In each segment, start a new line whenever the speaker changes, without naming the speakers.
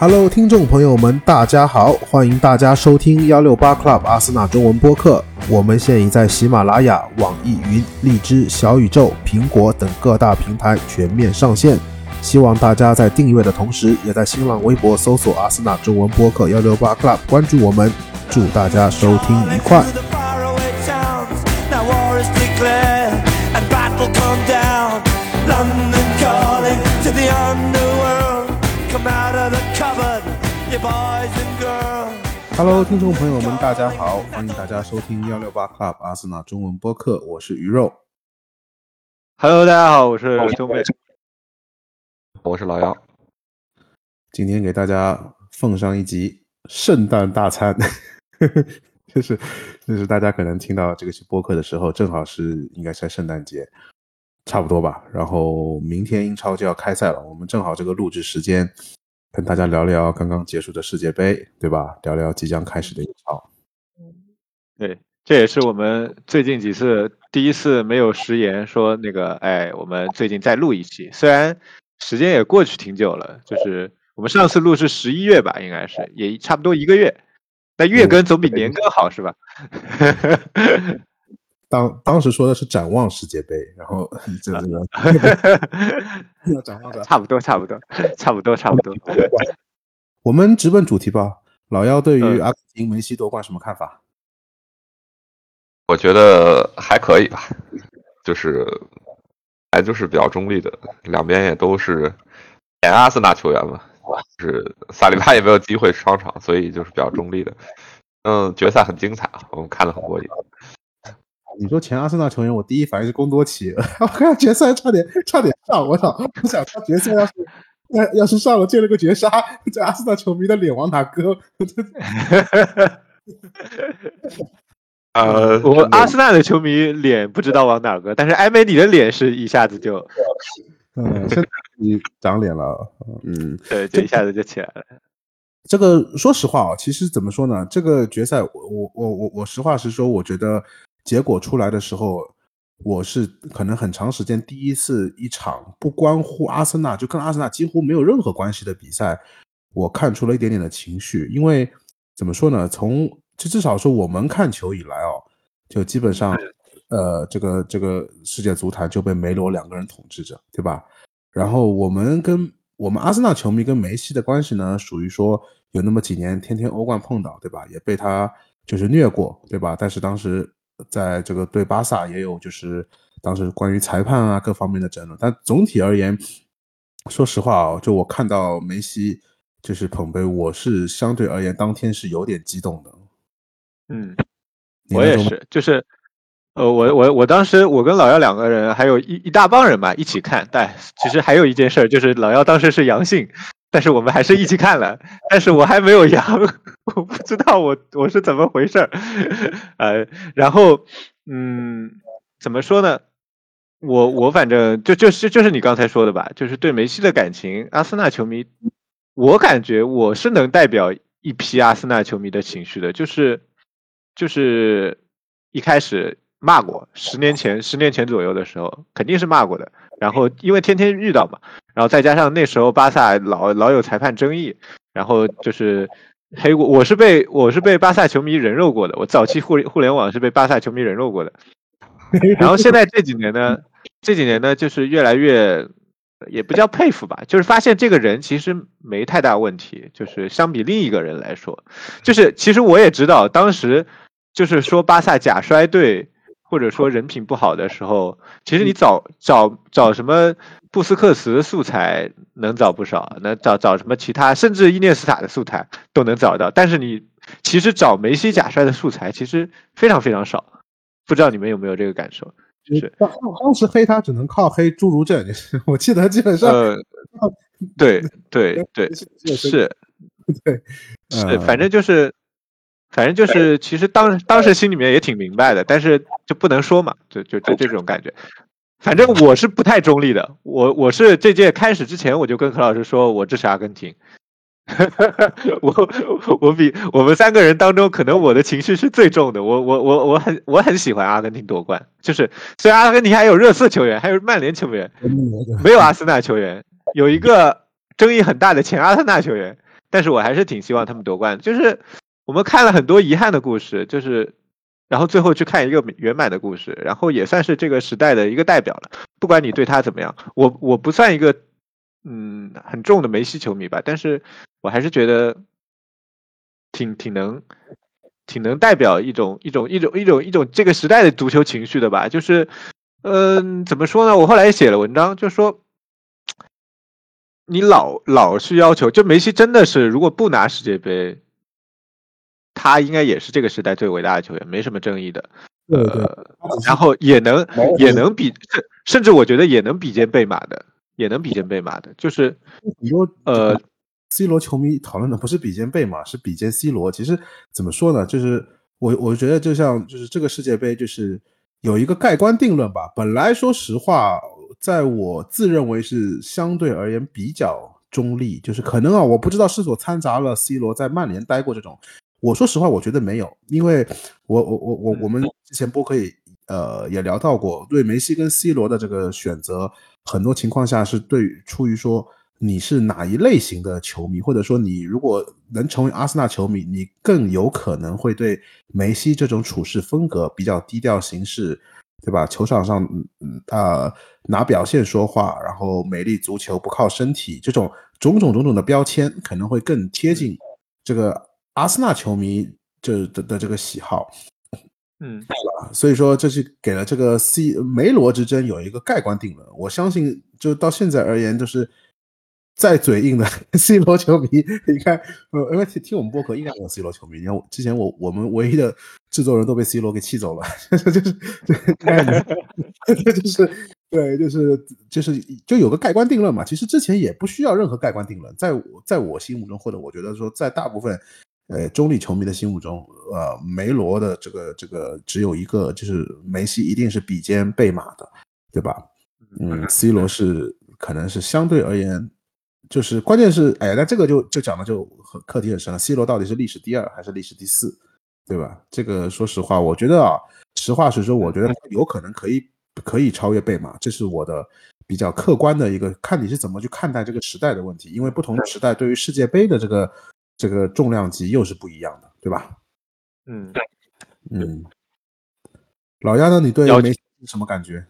Hello，听众朋友们，大家好，欢迎大家收听幺六八 Club 阿森纳中文播客。我们现已在喜马拉雅、网易云、荔枝、小宇宙、苹果等各大平台全面上线。希望大家在订阅的同时，也在新浪微博搜索“阿森纳中文播客幺六八 Club” 关注我们。祝大家收听愉快。Hello，听众朋友们，大家好，欢迎大家收听幺六八 Club 阿森纳中文播客，我是鱼肉。
Hello，大家好，我是东北，
我是老姚。
今天给大家奉上一集圣诞大餐，就是就是大家可能听到这个播客的时候，正好是应该是在圣诞节，差不多吧。然后明天英超就要开赛了，我们正好这个录制时间。跟大家聊聊刚刚结束的世界杯，对吧？聊聊即将开始的英超。
对，这也是我们最近几次第一次没有食言，说那个，哎，我们最近再录一期。虽然时间也过去挺久了，就是我们上次录是十一月吧，应该是也差不多一个月。那月更总比年更好，是吧？
当当时说的是展望世界杯，然后 这这个
要 展望的，差不多，差不多，差不多，差不多。
我们直奔主题吧。老幺对于阿根廷梅西夺冠什么看法？
我觉得还可以吧，就是还就是比较中立的，两边也都是前阿森纳球员嘛，是萨里巴也没有机会上场，所以就是比较中立的。嗯，决赛很精彩啊，我们看的很过瘾。
你说前阿森纳球员，我第一反应是贡多奇，我看决赛差点差点上，我操！我想他决赛要是要要是上了，进了个绝杀，这阿森纳球迷的脸往哪搁？
呃，我阿森纳的球迷脸不知道往哪搁，但是埃梅里的脸是一下子就，
嗯，现在你长脸了，嗯，
对，就一下子就起来了。
这个说实话啊，其实怎么说呢？这个决赛，我我我我我实话实说，我觉得。结果出来的时候，我是可能很长时间第一次一场不关乎阿森纳，就跟阿森纳几乎没有任何关系的比赛，我看出了一点点的情绪。因为怎么说呢？从就至少说我们看球以来哦，就基本上，呃，这个这个世界足坛就被梅罗两个人统治着，对吧？然后我们跟我们阿森纳球迷跟梅西的关系呢，属于说有那么几年天天欧冠碰到，对吧？也被他就是虐过，对吧？但是当时。在这个对巴萨也有，就是当时关于裁判啊各方面的争论，但总体而言，说实话啊，就我看到梅西就是捧杯，我是相对而言当天是有点激动的。
嗯，我也是，就是呃，我我我当时我跟老幺两个人，还有一一大帮人嘛一起看，但其实还有一件事，就是老幺当时是阳性。但是我们还是一起看了，但是我还没有阳，我不知道我我是怎么回事儿，呃，然后嗯，怎么说呢？我我反正就就是就是你刚才说的吧，就是对梅西的感情，阿森纳球迷，我感觉我是能代表一批阿森纳球迷的情绪的，就是就是一开始骂过，十年前十年前左右的时候肯定是骂过的，然后因为天天遇到嘛。然后再加上那时候巴萨老老有裁判争议，然后就是黑过，我是被我是被巴萨球迷人肉过的，我早期互互联网是被巴萨球迷人肉过的。然后现在这几年呢，这几年呢就是越来越，也不叫佩服吧，就是发现这个人其实没太大问题，就是相比另一个人来说，就是其实我也知道当时就是说巴萨假摔队。或者说人品不好的时候，其实你找找找什么布斯克茨素材能找不少，那找找什么其他，甚至伊涅斯塔的素材都能找到。但是你其实找梅西假摔的素材其实非常非常少，不知道你们有没有这个感受？就是
当当时黑他只能靠黑侏儒症，我记得基本上，
对对对 是，
对
是，反正就是。反正就是，其实当当时心里面也挺明白的，但是就不能说嘛，就就就这种感觉。反正我是不太中立的，我我是这届开始之前我就跟何老师说，我支持阿根廷。我我比我们三个人当中，可能我的情绪是最重的。我我我我很我很喜欢阿根廷夺冠，就是虽然阿根廷还有热刺球员，还有曼联球员，没有阿森纳球员，有一个争议很大的前阿森纳球员。但是我还是挺希望他们夺冠。就是我们看了很多遗憾的故事，就是然后最后去看一个圆满的故事，然后也算是这个时代的一个代表了。不管你对他怎么样，我我不算一个嗯很重的梅西球迷吧，但是我还是觉得挺挺能挺能代表一种一种一种一种一种这个时代的足球情绪的吧。就是嗯怎么说呢？我后来也写了文章，就说。你老老是要求，就梅西真的是，如果不拿世界杯，他应该也是这个时代最伟大的球员，没什么争议的。
呃，
然后也能也能比，甚甚至我觉得也能比肩贝马的，也能比肩贝马的，就是
你说呃，C 罗球迷讨论的不是比肩贝马，是比肩 C 罗。其实怎么说呢？就是我我觉得就像就是这个世界杯，就是有一个盖棺定论吧。本来说实话。在我自认为是相对而言比较中立，就是可能啊，我不知道是否掺杂了 C 罗在曼联待过这种。我说实话，我觉得没有，因为我我我我我们之前播可以呃也聊到过，对梅西跟 C 罗的这个选择，很多情况下是对出于说你是哪一类型的球迷，或者说你如果能成为阿森纳球迷，你更有可能会对梅西这种处事风格比较低调行事。对吧？球场上，嗯呃，拿表现说话，然后美丽足球不靠身体，这种种种种种的标签，可能会更贴近这个阿森纳球迷就的的这个喜好。
嗯，
所以说这是给了这个 C 梅罗之争有一个盖棺定论。我相信，就到现在而言，就是。再嘴硬的 C 罗球迷，你看，呃，因为听听我们播客应该有 C 罗球迷。你看，之前我我们唯一的制作人都被 C 罗给气走了，就是就是就是 对，就是就是就有个盖棺定论嘛。其实之前也不需要任何盖棺定论，在我在我心目中，或者我觉得说，在大部分呃中立球迷的心目中，呃，梅罗的这个这个只有一个，就是梅西一定是比肩贝马的，对吧？嗯，C 罗是可能是相对而言。就是关键是，哎，那这个就就讲的就很课题很深了。C 罗到底是历史第二还是历史第四，对吧？这个说实话，我觉得啊，实话实说，我觉得有可能可以可以超越贝马，这是我的比较客观的一个看你是怎么去看待这个时代的问题。因为不同的时代对于世界杯的这个这个重量级又是不一样的，对吧？
嗯，对
嗯。老鸭呢？你对梅西什么感觉？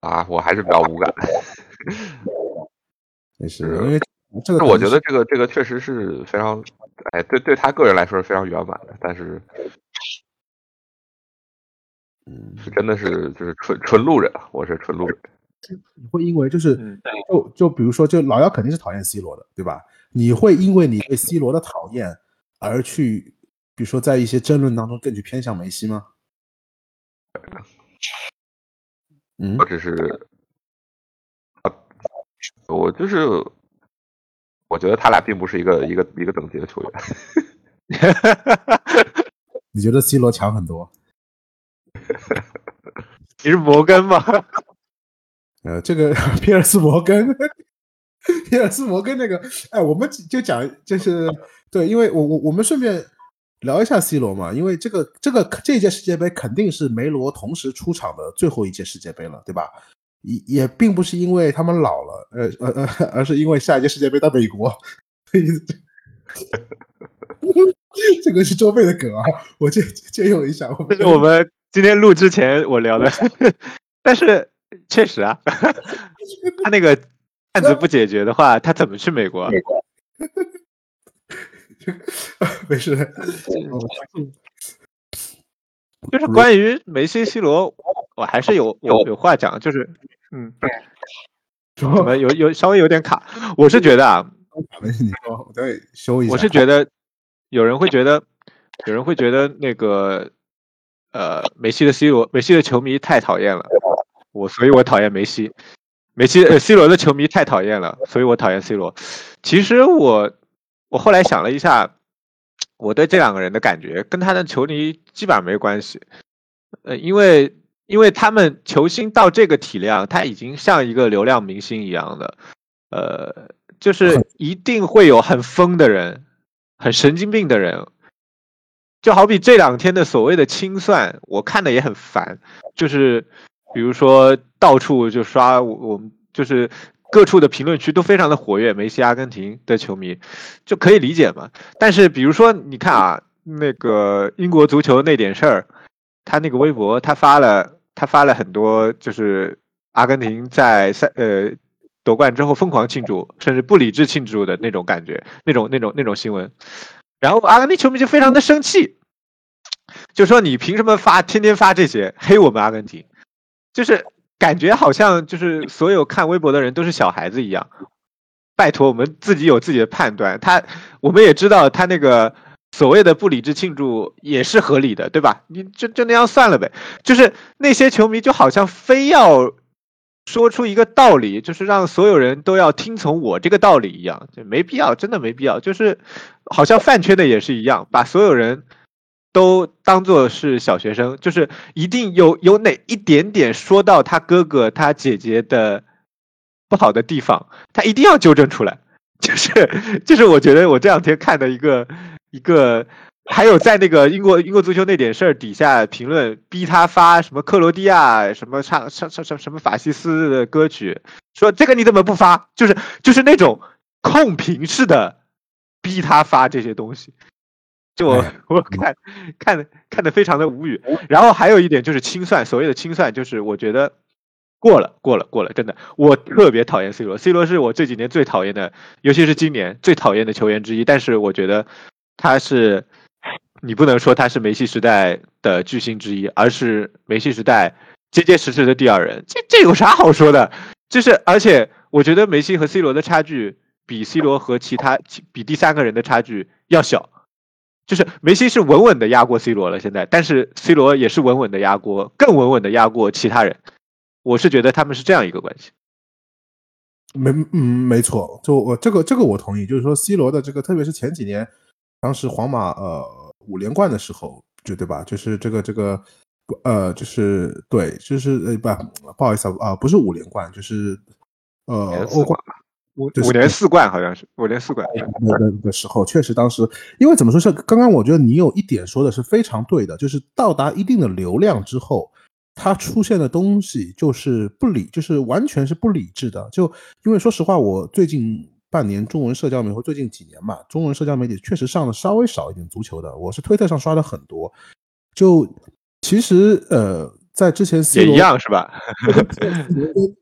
啊，我还是比较无感。
没事，因为这个
我觉得这个这个确实是非常，哎，对对他个人来说是非常圆满的，但是，
嗯，
是真的是就是纯纯路人，我是纯路人。
你会因为就是就就比如说，就老姚肯定是讨厌 C 罗的，对吧？你会因为你对 C 罗的讨厌而去，比如说在一些争论当中更去偏向梅西吗？嗯，
我只是。我就是，我觉得他俩并不是一个一个一个等级的球员。
你觉得 C 罗强很多？
你是摩根吗？
呃，这个 皮尔斯摩根，皮尔斯摩根那个，哎，我们就讲就是对，因为我我我们顺便聊一下 C 罗嘛，因为这个这个这届世界杯肯定是梅罗同时出场的最后一届世界杯了，对吧？也也并不是因为他们老了，呃呃呃，而是因为下一届世界杯在美国。这个是周贝的梗啊，我借借用一下。
这是我们今天录之前我聊的，但是确实啊，他那个案子不解决的话，他怎么去美国？
没事。
就是关于梅西、C 罗，我还是有有有话讲，就是，嗯，什么有有稍微有点卡。我是觉得啊，
没事，你说，我再修一下。
我是觉得有人会觉得，有人会觉得那个，呃，梅西的 C 罗，梅西的球迷太讨厌了，我所以我讨厌梅西。梅西呃 C 罗的球迷太讨厌了，所以我讨厌 C 罗。其实我我后来想了一下。我对这两个人的感觉跟他的球迷基本上没关系，呃，因为因为他们球星到这个体量，他已经像一个流量明星一样的，呃，就是一定会有很疯的人，很神经病的人，就好比这两天的所谓的清算，我看的也很烦，就是比如说到处就刷我我们就是各处的评论区都非常的活跃，梅西、阿根廷的球迷就可以理解嘛。但是比如说，你看啊，那个英国足球那点事儿，他那个微博他发了，他发了很多，就是阿根廷在赛呃夺冠之后疯狂庆祝，甚至不理智庆祝的那种感觉，那种那种那种新闻。然后阿根廷球迷就非常的生气，就说你凭什么发天天发这些黑我们阿根廷？就是感觉好像就是所有看微博的人都是小孩子一样。拜托，我们自己有自己的判断。他我们也知道他那个所谓的不理智庆祝也是合理的，对吧？你就就那样算了呗。就是那些球迷就好像非要说出一个道理，就是让所有人都要听从我这个道理一样，就没必要，真的没必要。就是好像饭圈的也是一样，把所有人。都当做是小学生，就是一定有有哪一点点说到他哥哥他姐姐的不好的地方，他一定要纠正出来。就 是就是，我觉得我这两天看的一个一个，还有在那个英国英国足球那点事儿底下评论，逼他发什么克罗地亚什么唱唱唱什什么法西斯的歌曲，说这个你怎么不发？就是就是那种控评式的逼他发这些东西。就我 我看看的看的非常的无语，然后还有一点就是清算，所谓的清算就是我觉得过了过了过了，真的，我特别讨厌 C 罗，C 罗是我这几年最讨厌的，尤其是今年最讨厌的球员之一。但是我觉得他是，你不能说他是梅西时代的巨星之一，而是梅西时代结结实实的第二人。这这有啥好说的？就是而且我觉得梅西和 C 罗的差距比 C 罗和其他比第三个人的差距要小。就是梅西是稳稳的压过 C 罗了，现在，但是 C 罗也是稳稳的压过，更稳稳的压过其他人。我是觉得他们是这样一个关系。
没，嗯，没错，就我这个这个我同意，就是说 C 罗的这个，特别是前几年，当时皇马呃五连冠的时候，就对吧？就是这个这个，呃，就是对，就是呃不不好意思啊，不是五连冠，就是呃欧冠。
五五年四冠好像是五年四冠
的的时候，确实当时，因为怎么说是刚刚我觉得你有一点说的是非常对的，就是到达一定的流量之后，它出现的东西就是不理，就是完全是不理智的。就因为说实话，我最近半年中文社交媒体，或最近几年嘛，中文社交媒体确实上的稍微少一点足球的，我是推特上刷的很多。就其实呃，在之前
也一样是吧？
这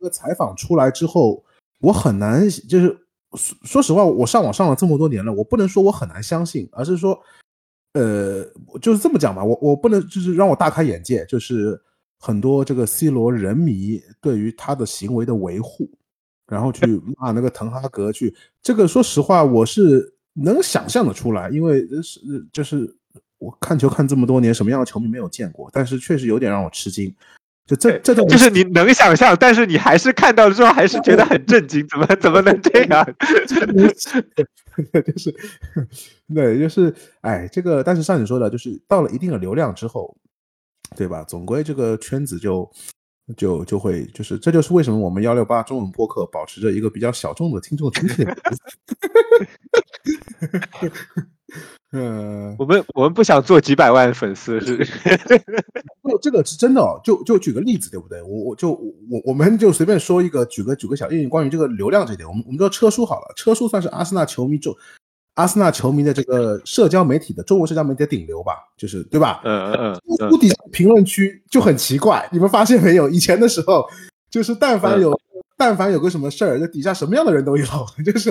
个采访出来之后。我很难，就是说说实话，我上网上了这么多年了，我不能说我很难相信，而是说，呃，就是这么讲吧，我我不能就是让我大开眼界，就是很多这个 C 罗人迷对于他的行为的维护，然后去 骂那个滕哈格，去这个说实话，我是能想象的出来，因为是就是我看球看这么多年，什么样的球迷没有见过，但是确实有点让我吃惊。就这这种
就是你能想象，但是你还是看到之后还是觉得很震惊，怎么怎么能这 样？
就是对，就是哎，这个，但是像你说的，就是到了一定的流量之后，对吧？总归这个圈子就就就会，就是这就是为什么我们幺六八中文播客保持着一个比较小众的听众群体。
嗯，我们我们不想做几百万粉丝，是
不？这个是真的哦。就就举个例子，对不对？我我就我我们就随便说一个，举个举个小，因为关于这个流量这点，我们我们说车叔好了，车叔算是阿森纳球迷中阿森纳球迷的这个社交媒体的中国社交媒体的顶流吧，就是对吧？
嗯嗯
嗯。屋底下评论区就很奇怪，你们发现没有？以前的时候，就是但凡有。但凡有个什么事儿，就底下什么样的人都有，就是，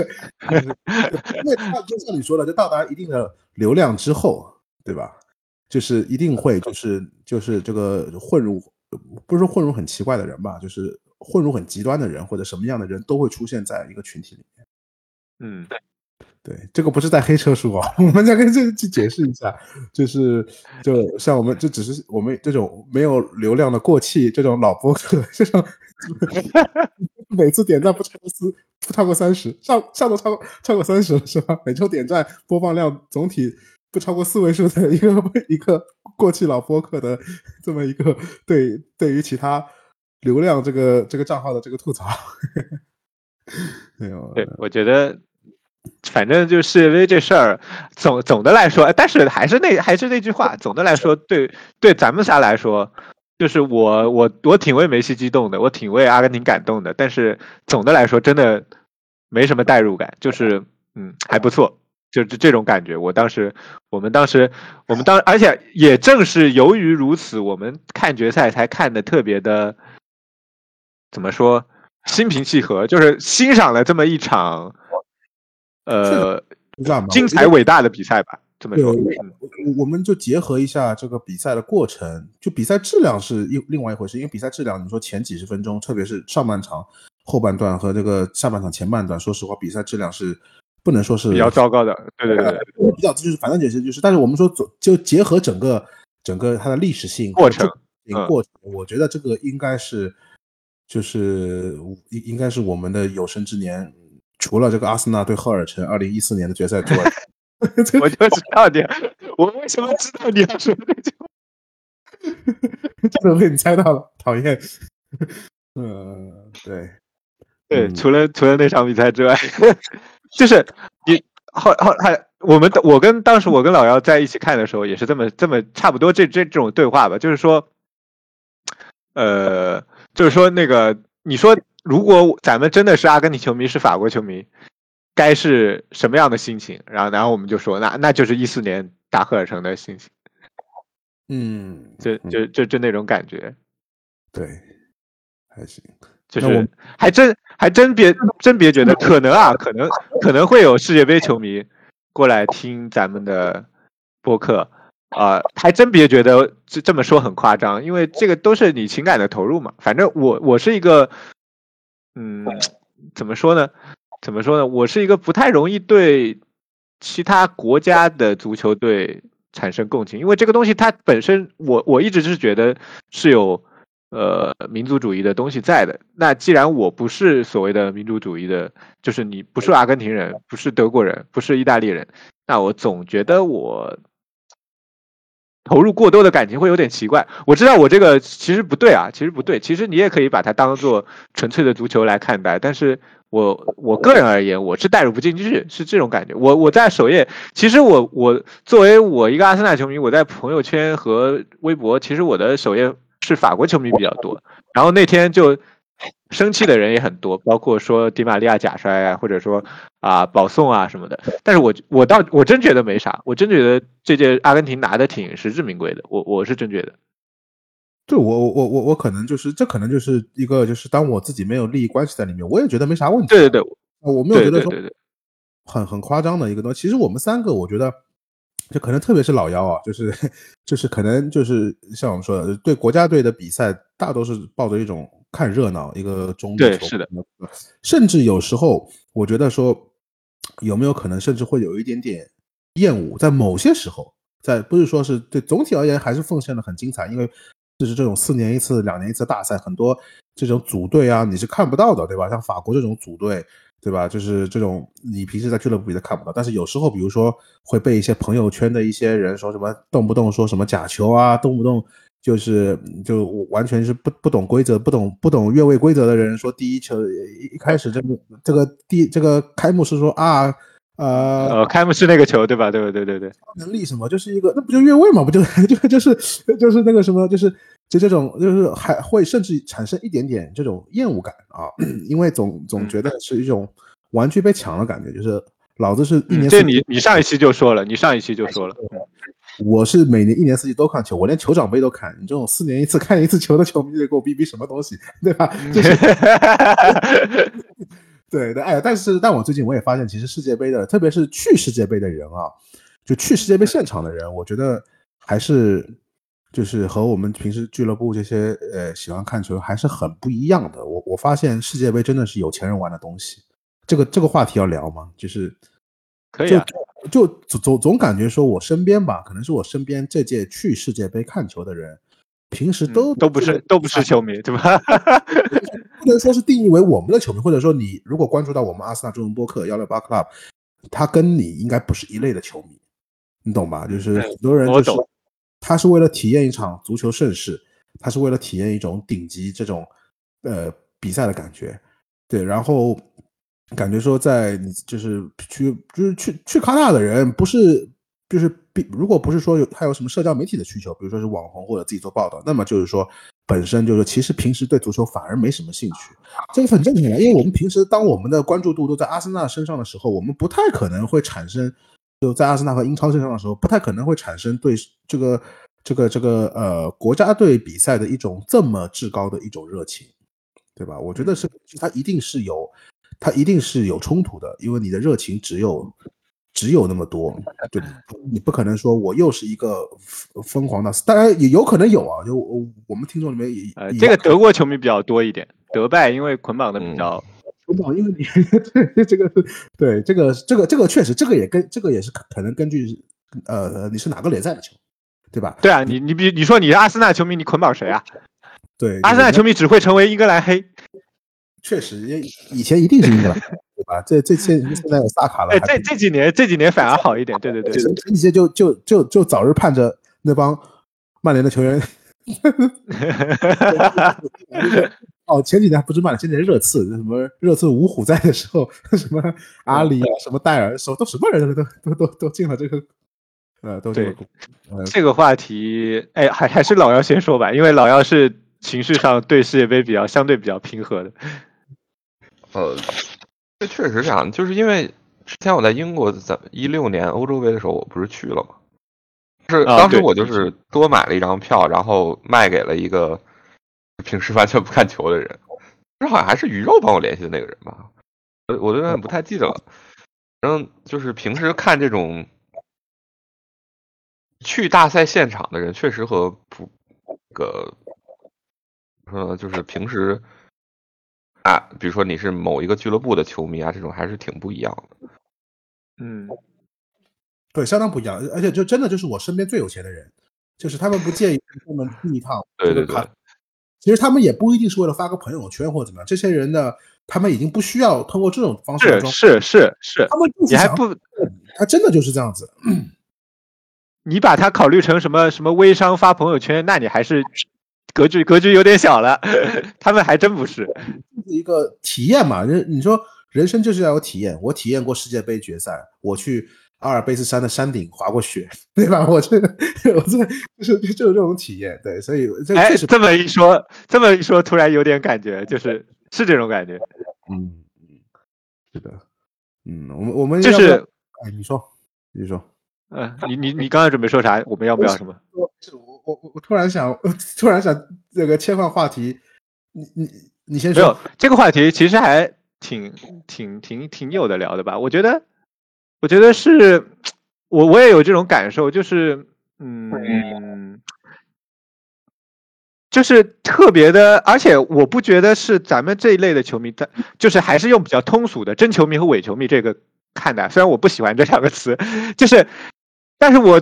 因为他就像你说的，就到达一定的流量之后，对吧？就是一定会，就是就是这个混入，不是说混入很奇怪的人吧，就是混入很极端的人或者什么样的人都会出现在一个群体里面。
嗯，
对，这个不是在黑车叔啊，我们再跟这去解释一下，就是就像我们这只是我们这种没有流量的过气这种老播客这种。每次点赞不超过四，不超过三十，上上周超过超过三十了是吧？每周点赞播放量总体不超过四位数的一个一个过气老播客的这么一个对对于其他流量这个这个账号的这个吐槽，没有。
对，我觉得反正就世界杯这事儿，总总的来说，但是还是那还是那句话，总的来说，对对咱们仨来说。就是我我我挺为梅西激动的，我挺为阿根廷感动的，但是总的来说真的没什么代入感，就是嗯还不错，就是这种感觉。我当时我们当时我们当而且也正是由于如此，我们看决赛才看的特别的怎么说心平气和，就是欣赏了这么一场呃精彩伟大的比赛吧。这么说，
我们就结合一下这个比赛的过程，就比赛质量是一另外一回事。因为比赛质量，你说前几十分钟，特别是上半场后半段和这个下半场前半段，说实话，比赛质量是不能说是
比较糟糕的。对对对，
比较就是反正解释就是，但是我们说就结合整个整个它的历史性
过程
过程，我觉得这个应该是就是应应该是我们的有生之年，除了这个阿森纳对赫尔城二零一四年的决赛之外。
我就知道你，我为什么知道你要说这句话？
这都被你猜到了，讨厌。嗯，对，
对，除了除了那场比赛之外，就是你后后还我们我跟当时我跟老姚在一起看的时候，也是这么这么差不多这这这种对话吧，就是说，呃，就是说那个你说，如果咱们真的是阿根廷球迷，是法国球迷。该是什么样的心情？然后，然后我们就说，那那就是一四年打赫尔城的心情。
嗯，
就就就就那种感觉。
对，还行。
就是还真还真别真别觉得可能啊，可能可能会有世界杯球迷过来听咱们的播客啊，还真别觉得这这么说很夸张，因为这个都是你情感的投入嘛。反正我我是一个，嗯，怎么说呢？怎么说呢？我是一个不太容易对其他国家的足球队产生共情，因为这个东西它本身，我我一直是觉得是有呃民族主义的东西在的。那既然我不是所谓的民族主义的，就是你不是阿根廷人，不是德国人，不是意大利人，那我总觉得我。投入过多的感情会有点奇怪。我知道我这个其实不对啊，其实不对。其实你也可以把它当做纯粹的足球来看待。但是我我个人而言，我是带入不进去，是这种感觉。我我在首页，其实我我作为我一个阿森纳球迷，我在朋友圈和微博，其实我的首页是法国球迷比较多。然后那天就。生气的人也很多，包括说迪玛利亚假摔啊，或者说啊保送啊什么的。但是我我倒我真觉得没啥，我真觉得这届阿根廷拿的挺实至名归的。我我是真觉得，
对我我我我我可能就是这可能就是一个就是当我自己没有利益关系在里面，我也觉得没啥问题。
对对对，
我没有觉得说很很夸张的一个东西。其实我们三个，我觉得就可能特别是老幺啊，就是 就是可能就是像我们说的，对国家队的比赛大都是抱着一种。看热闹，一个中立
对是的，
甚至有时候我觉得说有没有可能，甚至会有一点点厌恶，在某些时候，在不是说是对总体而言还是奉献的很精彩，因为就是这种四年一次、两年一次大赛，很多这种组队啊，你是看不到的，对吧？像法国这种组队，对吧？就是这种你平时在俱乐部里都看不到，但是有时候，比如说会被一些朋友圈的一些人说什么，动不动说什么假球啊，动不动。就是就完全是不不懂规则、不懂不懂越位规则的人说第一球一开始这个这个第这个开幕式说啊呃
呃开幕式那个球对吧？对对对对
能力什么就是一个那不就越位嘛？不就 就就是就是那个什么就是就这种就是还会甚至产生一点点这种厌恶感啊，因为总总觉得是一种玩具被抢的感觉，就是老子是一年
这你你上一期就说了，你上一期就说了。
我是每年一年四季都看球，我连酋长杯都看。你这种四年一次看一次球的球迷，得给我逼逼什么东西，对吧？就是，对的。哎，但是，但我最近我也发现，其实世界杯的，特别是去世界杯的人啊，就去世界杯现场的人，我觉得还是就是和我们平时俱乐部这些呃喜欢看球还是很不一样的。我我发现世界杯真的是有钱人玩的东西。这个这个话题要聊吗？就是
可以啊。
就总总总感觉说，我身边吧，可能是我身边这届去世界杯看球的人，平时都
都不是都不是球迷，对吧？
不能说是定义为我们的球迷，或者说你如果关注到我们阿森纳中文播客幺六八 club，他跟你应该不是一类的球迷，你懂吧？就是很多人就是他是为了体验一场足球盛世，他是为了体验一种顶级这种呃比赛的感觉，对，然后。感觉说，在你就是去就是去去卡塔的人，不是就是比如果不是说有还有什么社交媒体的需求，比如说是网红或者自己做报道，那么就是说本身就是其实平时对足球反而没什么兴趣，这个很正常的，因为我们平时当我们的关注度都在阿森纳身上的时候，我们不太可能会产生就在阿森纳和英超身上的时候，不太可能会产生对这个这个这个呃国家队比赛的一种这么至高的一种热情，对吧？我觉得是它一定是有。它一定是有冲突的，因为你的热情只有只有那么多，对你不可能说我又是一个疯狂的，当然也有可能有啊，就我们听众里面也
呃，这个德国球迷比较多一点，德拜因为捆绑的比较
捆绑，因为你对 这个对这个这个这个确实，这个也跟这个也是可能根据呃你是哪个联赛的球，对吧？
对啊，你你比你说你是阿森纳球迷，你捆绑谁啊？
对，
阿森纳球迷只会成为英格兰黑。
确实，以前一定是英格兰，对 吧？这这现现在有萨卡了。
哎，这这几年这几年反而好一点。对对对，
前几届就就就就早日盼着那帮曼联的球员。哦，前几年不是曼联，前几年热刺，什么热刺五虎在的时候，什么阿里啊，什么戴尔，什么都什么人都都都都进了这个，呃，都
对。这个话题，哎，还还是老姚先说吧，因为老姚是情绪上对世界杯比较相对比较平和的。
呃，这确实这样，就是因为之前我在英国，在一六年欧洲杯的时候，我不是去了吗？是当时我就是多买了一张票，然后卖给了一个 平时完全不看球的人，这好像还是鱼肉帮我联系的那个人吧，我我有点不太记得了。反正就是平时看这种去大赛现场的人，确实和不个呃，就是平时。啊，比如说你是某一个俱乐部的球迷啊，这种还是挺不一样的。
嗯，
对，相当不一样。而且就真的就是我身边最有钱的人，就是他们不介意他们去一趟。
对对对。
其实他们也不一定是为了发个朋友圈或者怎么样。这些人呢，他们已经不需要通过这种方式。
是是是是。
他们
你还不，
他真的就是这样子。
你把他考虑成什么什么微商发朋友圈，那你还是。格局格局有点小了，他们还真不是，
一个体验嘛。人你说人生就是要有体验。我体验过世界杯决赛，我去阿尔卑斯山的山顶滑过雪，对吧？我这 我这就是就是这种体验。对，所以这
哎，这么一说，这么一说，突然有点感觉，就是是这种感觉。
嗯嗯，是的，嗯，我们我们
就是
哎，你说你说，
嗯，你你你刚才准备说啥？我们要不要什么？
我。我我我突然想，突然想这个切换话题，你你你先说。
没有这个话题，其实还挺挺挺挺有的聊的吧？我觉得，我觉得是，我我也有这种感受，就是嗯，就是特别的，而且我不觉得是咱们这一类的球迷，他就是还是用比较通俗的真球迷和伪球迷这个看待。虽然我不喜欢这两个词，就是，但是我。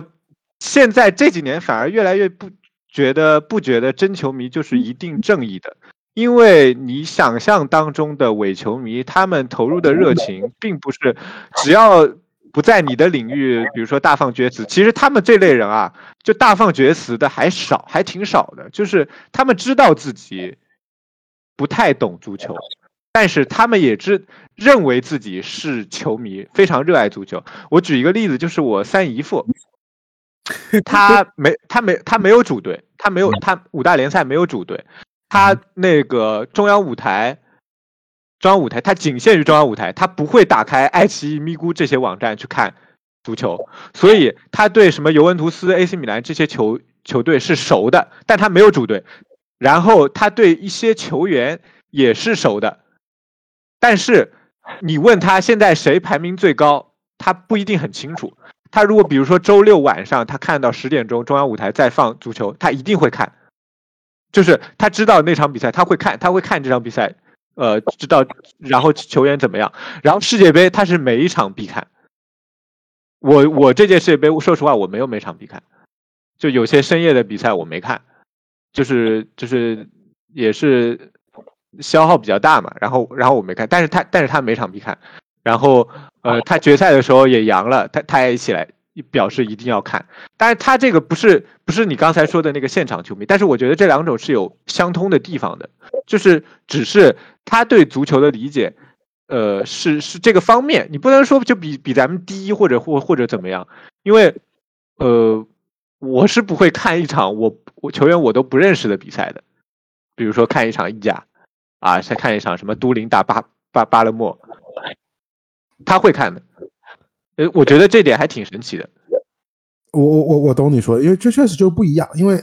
现在这几年反而越来越不觉得不觉得真球迷就是一定正义的，因为你想象当中的伪球迷，他们投入的热情并不是只要不在你的领域，比如说大放厥词，其实他们这类人啊，就大放厥词的还少，还挺少的。就是他们知道自己不太懂足球，但是他们也知认为自己是球迷，非常热爱足球。我举一个例子，就是我三姨父。他没，他没，他没有主队，他没有，他五大联赛没有主队，他那个中央舞台，中央舞台，他仅限于中央舞台，他不会打开爱奇艺、咪咕这些网站去看足球，所以他对什么尤文图斯、AC 米兰这些球球队是熟的，但他没有主队，然后他对一些球员也是熟的，但是你问他现在谁排名最高，他不一定很清楚。他如果比如说周六晚上他看到十点钟中央舞台在放足球，他一定会看，就是他知道那场比赛他会看，他会看这场比赛，呃，知道然后球员怎么样，然后世界杯他是每一场必看。我我这届世界杯说实话我没有每场必看，就有些深夜的比赛我没看，就是就是也是消耗比较大嘛，然后然后我没看，但是他但是他每场必看。然后，呃，他决赛的时候也阳了，他他也一起来表示一定要看。但是他这个不是不是你刚才说的那个现场球迷，但是我觉得这两种是有相通的地方的，就是只是他对足球的理解，呃，是是这个方面，你不能说就比比咱们低或者或或者怎么样，因为呃，我是不会看一场我我球员我都不认识的比赛的，比如说看一场意甲，啊，再看一场什么都灵打巴巴巴勒莫，他会看的。呃，我觉得这点还挺神奇的。
我我我我懂你说，因为这确实就不一样，因为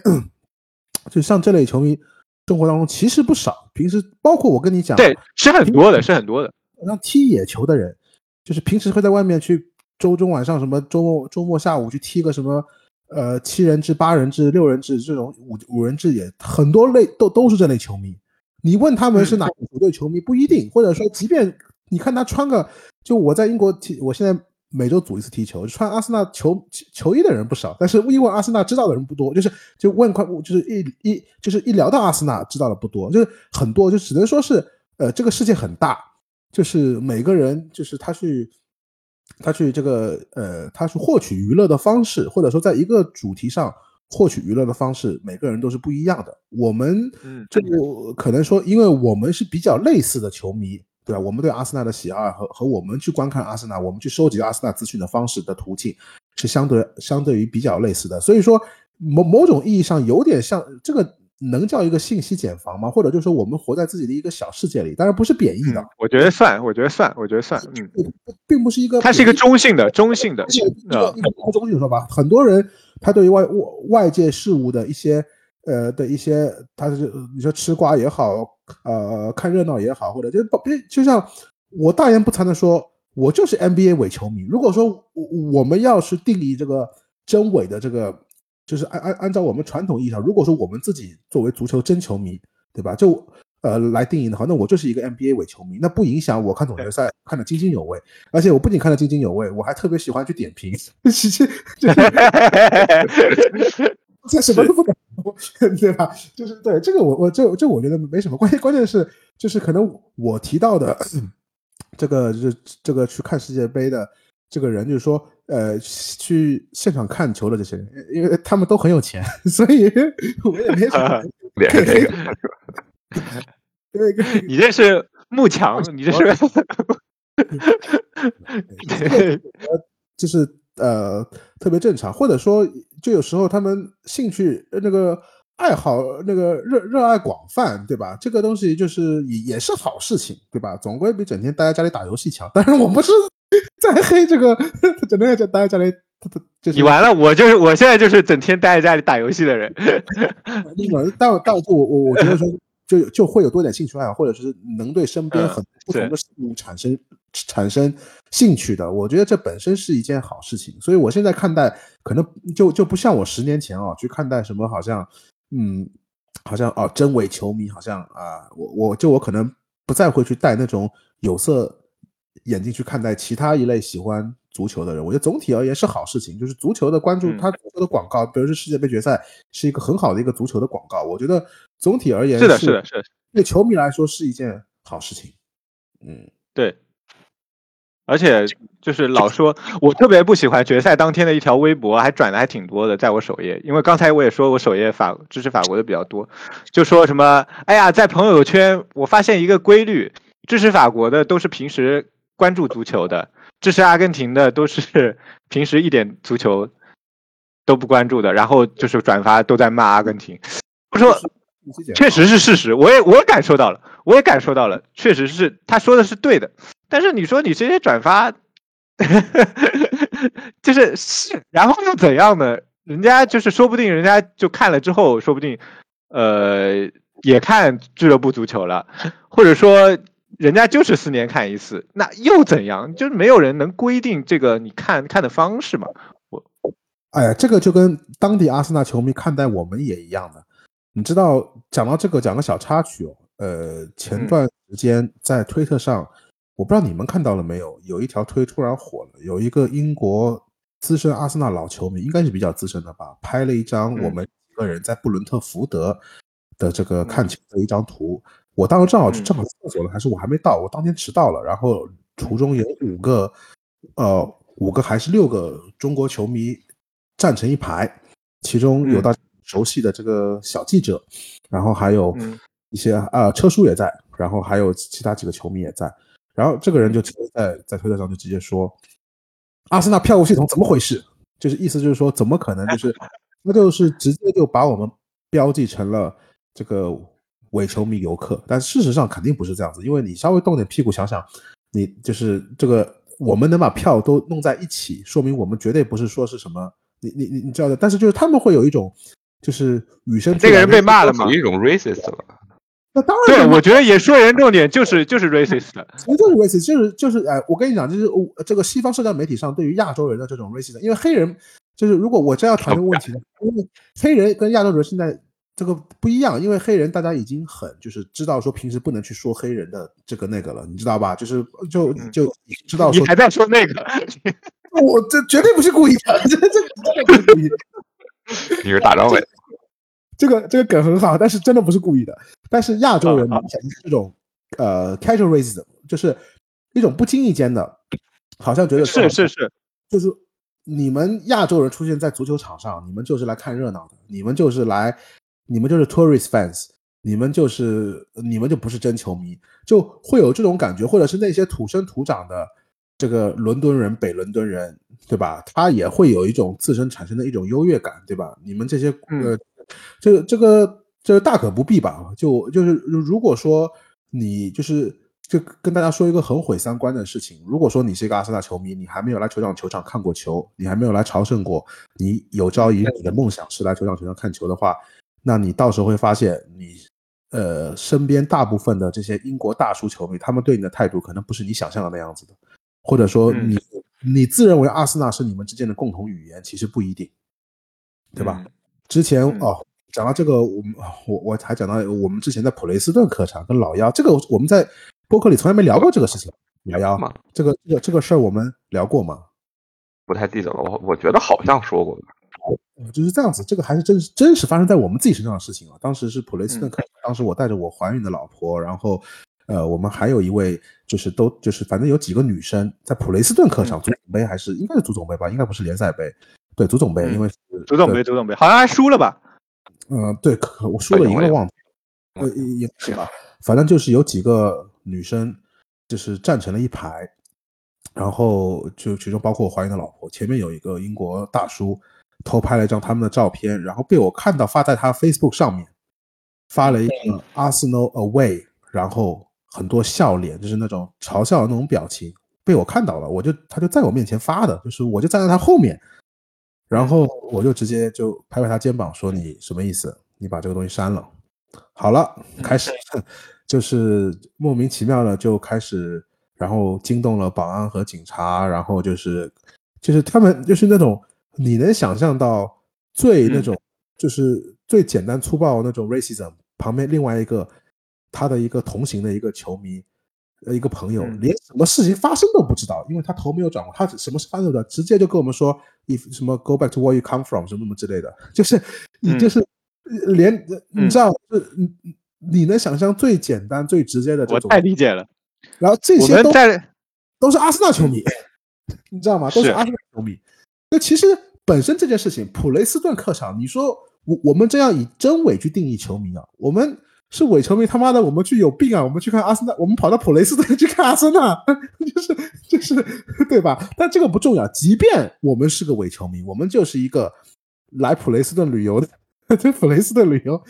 就像这类球迷，生活当中其实不少。平时包括我跟你讲，
对，是很多的，是很多的。
像踢野球的人，就是平时会在外面去周中晚上什么周末周末下午去踢个什么呃七人制、八人制、六人制这种五五人制也很多类都都是这类球迷。你问他们是哪个球队球迷不一定，或者说即便你看他穿个，就我在英国踢，我现在。每周组一次踢球，穿阿森纳球球衣的人不少，但是一问阿森纳知道的人不多，就是就问快，就是一一就是一聊到阿森纳知道的不多，就是很多就只能说是，呃，这个世界很大，就是每个人就是他去他去这个呃，他去获取娱乐的方式，或者说在一个主题上获取娱乐的方式，每个人都是不一样的。我们这个可能说，因为我们是比较类似的球迷。对吧？我们对阿森纳的喜爱和和我们去观看阿森纳，我们去收集阿森纳资讯的方式的途径是相对相对于比较类似的。所以说，某某种意义上有点像这个，能叫一个信息茧房吗？或者就是说，我们活在自己的一个小世界里？当然不是贬义的。
我觉得算，我觉得算，我觉得算。嗯，
并不是一个，
它是一个中性的，中性的，
呃，中性说吧。很多人他对于外外外界事物的一些。呃的一些，他是你说吃瓜也好，呃看热闹也好，或者就别就像我大言不惭的说，我就是 NBA 伪球迷。如果说我我们要是定义这个真伪的这个，就是按按按照我们传统意义上，如果说我们自己作为足球真球迷，对吧？就呃来定义的话，那我就是一个 NBA 伪球迷，那不影响我看总决赛看得津津有味。而且我不仅看得津津有味，我还特别喜欢去点评，其实就是。这什么都不敢，对吧？就是对这个，我我这这我觉得没什么关键，关键是就是可能我提到的 这个就是这个去看世界杯的这个人，就是说呃去现场看球的这些人，因为他们都很有钱，所以我也没什么。对，
你这是 幕墙，你这是
就是呃特别正常，或者说。就有时候他们兴趣那个爱好那个热热爱广泛，对吧？这个东西就是也也是好事情，对吧？总归比整天待在家里打游戏强。但是我不是 在黑这个 整天在待在家里，
你完了，我就是我现在就是整天待在家里打游戏的人。
但但我我我觉得说。就就会有多点兴趣爱好，或者是能对身边很不同的事物产生产生兴趣的，我觉得这本身是一件好事情。所以我现在看待，可能就就不像我十年前啊去看待什么，好像嗯，好像哦真伪球迷，好像啊，我我就我可能不再会去带那种有色眼睛去看待其他一类喜欢足球的人。我觉得总体而言是好事情，就是足球的关注，它足球的广告，比如说世界杯决赛是一个很好的一个足球的广告，我觉得。总体而言
是的，是的，是的，
对球迷来说是一件好事情。嗯，
对。而且就是老说，我特别不喜欢决赛当天的一条微博，还转的还挺多的，在我首页。因为刚才我也说我首页法支持法国的比较多，就说什么，哎呀，在朋友圈我发现一个规律，支持法国的都是平时关注足球的，支持阿根廷的都是 平时一点足球都不关注的，然后就是转发都在骂阿根廷。我说。确实是事实，我也我也感受到了，我也感受到了，确实是他说的是对的。但是你说你这些转发，就是是，然后又怎样呢？人家就是说不定人家就看了之后，说不定呃也看俱乐部足球了，或者说人家就是四年看一次，那又怎样？就是没有人能规定这个你看看的方式嘛。我，
哎呀，这个就跟当地阿森纳球迷看待我们也一样的。你知道讲到这个讲个小插曲哦，呃，前段时间在推特上，我不知道你们看到了没有，有一条推突然火了，有一个英国资深阿森纳老球迷，应该是比较资深的吧，拍了一张我们几个人在布伦特福德的这个看球的一张图。我当时正好正好厕所了，还是我还没到，我当天迟到了。然后途中有五个，呃，五个还是六个中国球迷站成一排，其中有大。熟悉的这个小记者，然后还有一些啊车叔也在，然后还有其他几个球迷也在，然后这个人就直接在在推特上就直接说，阿森纳票务系统怎么回事？就是意思就是说，怎么可能就是 那就是直接就把我们标记成了这个伪球迷游客？但事实上肯定不是这样子，因为你稍微动点屁股想想，你就是这个我们能把票都弄在一起，说明我们绝对不是说是什么你你你你知道的。但是就是他们会有一种就是与生
这个人被骂了吗？
属于一种 racist 了。
那当然，
对，我觉得也说人重点就是就是 racist，
不就是 racist，就是就是哎，我跟你讲，就是这个西方社交媒体上对于亚洲人的这种 racist，因为黑人就是如果我真要谈这个问题，因为黑人跟亚洲人现在这个不一样，因为黑人大家已经很就是知道说平时不能去说黑人的这个那个了，你知道吧？就是就就 知道说
你还在说那个，
我这绝对不是故意的，这这这不是故意的，
你是大张伟。
这个这个梗很好，但是真的不是故意的。但是亚洲人这种呃 casual racism，就是一种不经意间的，好像觉得
是是是，
就是你们亚洲人出现在足球场上，你们就是来看热闹的，你们就是来，你们就是 tourist fans，你们就是你们就不是真球迷，就会有这种感觉，或者是那些土生土长的这个伦敦人、北伦敦人，对吧？他也会有一种自身产生的一种优越感，对吧？你们这些呃。这个这个这个大可不必吧？就就是如果说你就是就跟大家说一个很毁三观的事情，如果说你是一个阿森纳球迷，你还没有来球场球场看过球，你还没有来朝圣过，你有朝一日你的梦想是来球场球场看球的话，那你到时候会发现你呃身边大部分的这些英国大叔球迷，他们对你的态度可能不是你想象的那样子的，或者说你你自认为阿森纳是你们之间的共同语言，其实不一定，对吧？之前哦，讲到这个，我们我我还讲到我们之前在普雷斯顿客场跟老幺，这个我们在播客里从来没聊过这个事情。老幺
吗？
这个这个这个事儿我们聊过吗？
不太记得了，我我觉得好像说过。
就是这样子，这个还是真真实发生在我们自己身上的事情啊。当时是普雷斯顿当时我带着我怀孕的老婆，然后呃，我们还有一位就是都就是反正有几个女生在普雷斯顿客场足总杯还是应该是足总杯吧，应该不是联赛杯。对足总杯，因为
足总杯，足总杯好像还输了吧？
嗯，对，我输了赢了忘了，呃，也是吧。反正就是有几个女生，就是站成了一排，然后就其中包括我怀孕的老婆，前面有一个英国大叔偷拍了一张他们的照片，然后被我看到发在他 Facebook 上面，发了一个 Arsenal away，然后很多笑脸，就是那种嘲笑的那种表情，被我看到了，我就他就在我面前发的，就是我就站在他后面。然后我就直接就拍拍他肩膀说：“你什么意思？你把这个东西删了。”好了，开始 就是莫名其妙的就开始，然后惊动了保安和警察，然后就是就是他们就是那种你能想象到最那种就是最简单粗暴那种 racism，旁边另外一个他的一个同行的一个球迷。呃，一个朋友连什么事情发生都不知道，因为他头没有转过，他什么事发生的，直接就跟我们说，if 什么 go back to where you come from 什么什么之类的，就是你就是连你知道，你你能想象最简单最直接的这种，
我太理解了。
然后这些都都是阿森纳球迷，你知道吗？都是阿森纳球迷。那其实本身这件事情，普雷斯顿客场，你说我我们这样以真伪去定义球迷啊，我们。是伪球迷，他妈的，我们去有病啊！我们去看阿森纳，我们跑到普雷斯顿 去看阿森纳，就是就是，对吧？但这个不重要，即便我们是个伪球迷，我们就是一个来普雷斯顿旅游的，这普雷斯顿旅游，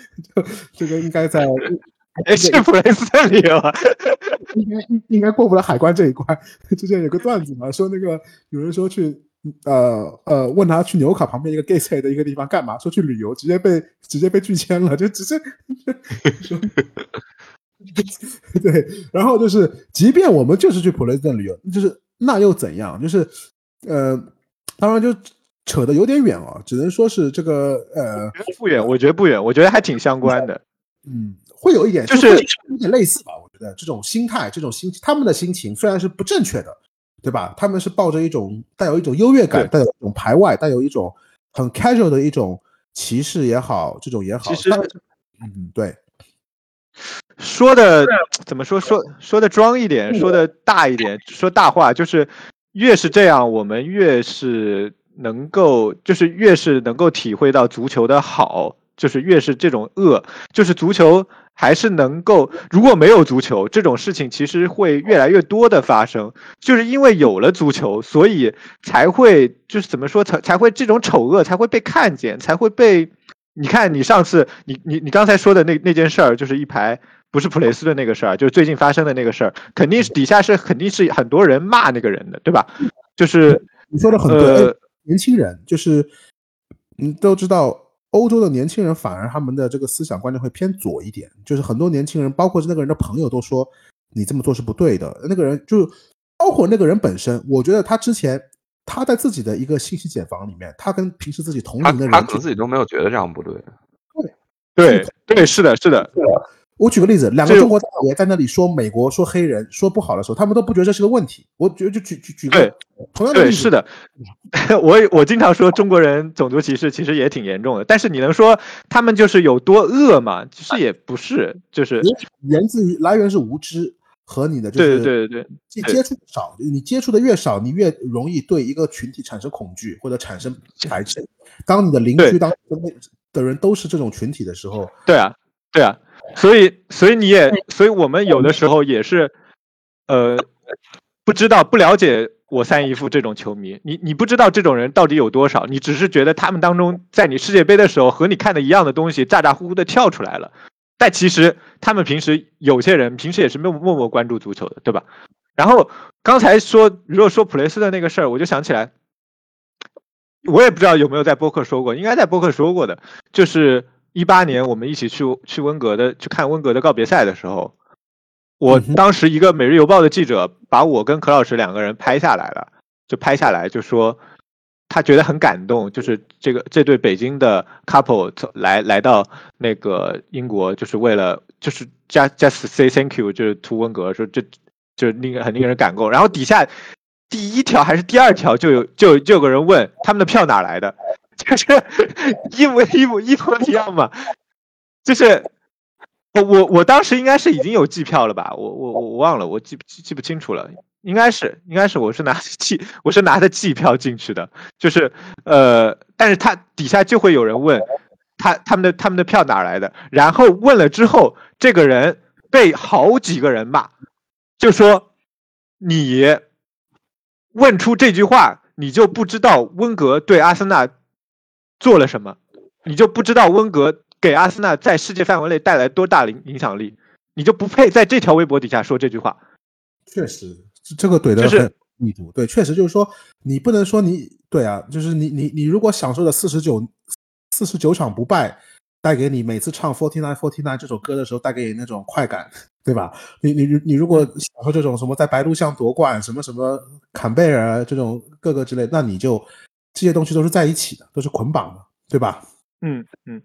这个应该在
去普雷斯顿旅游，
应该应该过不了海关这一关。之前有个段子嘛，说那个有人说去。呃呃，问他去纽卡旁边一个 gay 菜的一个地方干嘛？说去旅游，直接被直接被拒签了，就直接 对。然后就是，即便我们就是去普雷斯顿旅游，就是那又怎样？就是呃，当然就扯得有点远哦，只能说是这个呃，
不远，我觉得不远，我觉得还挺相关的。
嗯，会有一点，
就是
有点类似吧？我觉得这种心态，这种心，他们的心情虽然是不正确的。对吧？他们是抱着一种带有一种优越感，带有一种排外，带有一种很 casual 的一种歧视也好，这种也好。
其实，
嗯，对。
说的怎么说？说说的装一点，说的大一点，说大话，就是越是这样，我们越是能够，就是越是能够体会到足球的好，就是越是这种恶，就是足球还是能够，如果没有足球，这种事情其实会越来越多的发生。就是因为有了足球，所以才会就是怎么说才才会这种丑恶才会被看见，才会被你看你上次你你你刚才说的那那件事儿，就是一排不是普雷斯的那个事儿，就是最近发生的那个事儿，肯定是底下是肯定是很多人骂那个人的，对吧？就是
你说的很对，年轻人就是。你都知道，欧洲的年轻人反而他们的这个思想观念会偏左一点，就是很多年轻人，包括是那个人的朋友都说你这么做是不对的。那个人就包括那个人本身，我觉得他之前他在自己的一个信息茧房里面，他跟平时自己同龄的人，
他可能自己都没有觉得这样不对。
对对对，是的，是的。
我举个例子，两个中国大爷在那里说美国说黑人说不好的时候，他们都不觉得这是个问题。我觉得就举举举个同样的
例子，是的。我我经常说中国人种族歧视其实也挺严重的，但是你能说他们就是有多恶吗？其实也不是，就是
源自于来源是无知和你的就是
对对对
对接触少，你接触的越少，你越容易对一个群体产生恐惧或者产生排斥。当你的邻居当的人都是这种群体的时候，
对啊，对啊。所以，所以你也，所以我们有的时候也是，呃，不知道、不了解我三姨夫这种球迷，你你不知道这种人到底有多少，你只是觉得他们当中，在你世界杯的时候和你看的一样的东西，咋咋呼呼的跳出来了，但其实他们平时有些人平时也是默默默关注足球的，对吧？然后刚才说，如果说普雷斯的那个事儿，我就想起来，我也不知道有没有在播客说过，应该在播客说过的，就是。一八年我们一起去去温格的去看温格的告别赛的时候，我当时一个《每日邮报》的记者把我跟柯老师两个人拍下来了，就拍下来就说他觉得很感动，就是这个这对北京的 couple 来来到那个英国，就是为了就是 just just say thank you，就是图温格说这就令很令人感动。然后底下第一条还是第二条就有就就有个人问他们的票哪来的。就是一模一模一模一样嘛，就是我我我当时应该是已经有季票了吧，我我我我忘了，我记记记不清楚了，应该是应该是我是拿季我是拿的季票进去的，就是呃，但是他底下就会有人问他他们的他们的票哪来的，然后问了之后，这个人被好几个人骂，就说你问出这句话，你就不知道温格对阿森纳。做了什么，你就不知道温格给阿森纳在世界范围内带来多大影影响力，你就不配在这条微博底下说这句话。
确实，这个怼的很密度。对，确实就是说，你不能说你对啊，就是你你你如果享受了四十九四十九场不败，带给你每次唱 Forty Nine Forty Nine 这首歌的时候带给你那种快感，对吧？你你你如果享受这种什么在白鹿巷夺冠，什么什么坎贝尔这种各个之类，那你就。这些东西都是在一起的，都是捆绑的，对吧？
嗯嗯，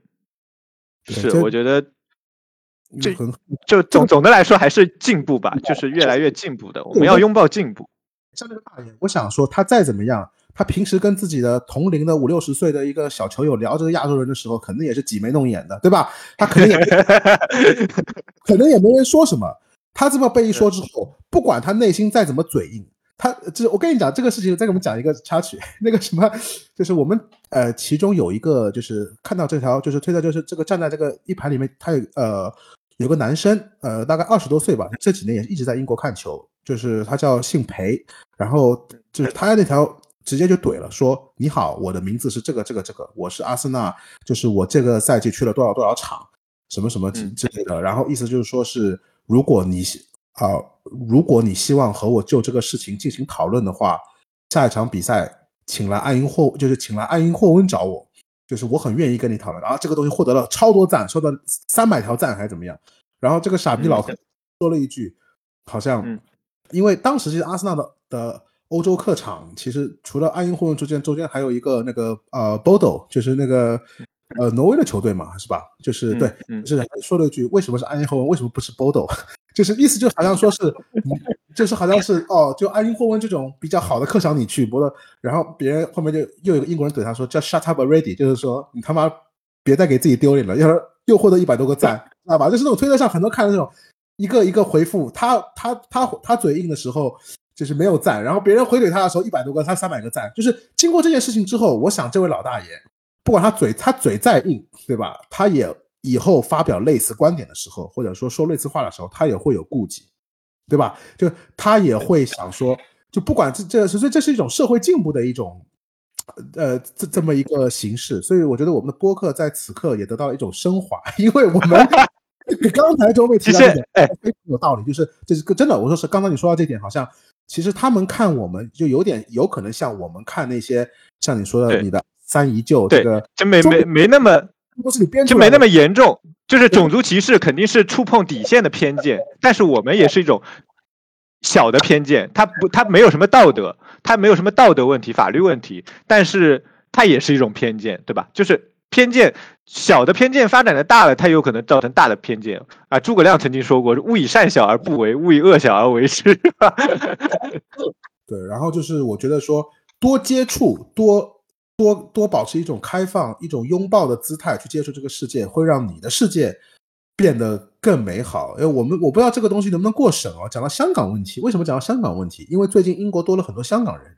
是，我觉得这就总总的来说还是进步吧，就是越来越进步的。我们要拥抱进步。
像那个大爷，我想说，他再怎么样，他平时跟自己的同龄的五六十岁的一个小球友聊这个亚洲人的时候，肯定也是挤眉弄眼的，对吧？他可能也 可能也没人说什么。他这么被一说之后，不管他内心再怎么嘴硬。他就是我跟你讲这个事情，再给我们讲一个插曲。那个什么，就是我们呃，其中有一个就是看到这条就是推特，就是这个站在这个一排里面，他有呃有个男生，呃大概二十多岁吧，这几年也一直在英国看球，就是他叫姓裴，然后就是他那条直接就怼了，说你好，我的名字是这个这个这个，我是阿森纳，就是我这个赛季去了多少多少场，什么什么之类的，然后意思就是说是如果你。啊，如果你希望和我就这个事情进行讨论的话，下一场比赛请来爱因霍，就是请来爱因霍温找我，就是我很愿意跟你讨论。然后这个东西获得了超多赞，收到三百条赞还是怎么样？然后这个傻逼老头说了一句，好像因为当时其实阿森纳的的欧洲客场，其实除了爱因霍温之间，中间还有一个那个呃 Bodo，就是那个呃挪威的球队嘛，是吧？就是对，是说了一句，为什么是安因霍温，为什么不是 Bodo？就是意思就好像说是，就是好像是哦，就安因霍温这种比较好的客场你去，不过然后别人后面就又有个英国人怼他说叫 shut up already，就是说你他妈别再给自己丢脸了，要是又获得一百多个赞，知道吧？就是那种推特上很多看的那种一个一个回复，他他他他嘴硬的时候就是没有赞，然后别人回怼他的时候一百多个，他三百个赞，就是经过这件事情之后，我想这位老大爷不管他嘴他嘴再硬，对吧？他也以后发表类似观点的时候，或者说说类似话的时候，他也会有顾忌，对吧？就他也会想说，就不管这这所以这是一种社会进步的一种，呃，这这么一个形式。所以我觉得我们的播客在此刻也得到了一种升华，因为我们 刚才周卫提到的哎非常有道理，就是这是个真的。我说是刚刚你说到这点，好像其实他们看我们就有点有可能像我们看那些像你说的你的。三姨舅，这个
就没没没那么，
不是你编
就没那么严重。就是种族歧视肯定是触碰底线的偏见，但是我们也是一种小的偏见。它不，它没有什么道德，它没有什么道德问题、法律问题，但是它也是一种偏见，对吧？就是偏见，小的偏见发展的大了，它有可能造成大的偏见啊。诸葛亮曾经说过：“勿以善小而不为，勿以恶小而为之。”
对，然后就是我觉得说多接触多。多多保持一种开放、一种拥抱的姿态去接触这个世界，会让你的世界变得更美好。因为我们我不知道这个东西能不能过审哦。讲到香港问题，为什么讲到香港问题？因为最近英国多了很多香港人。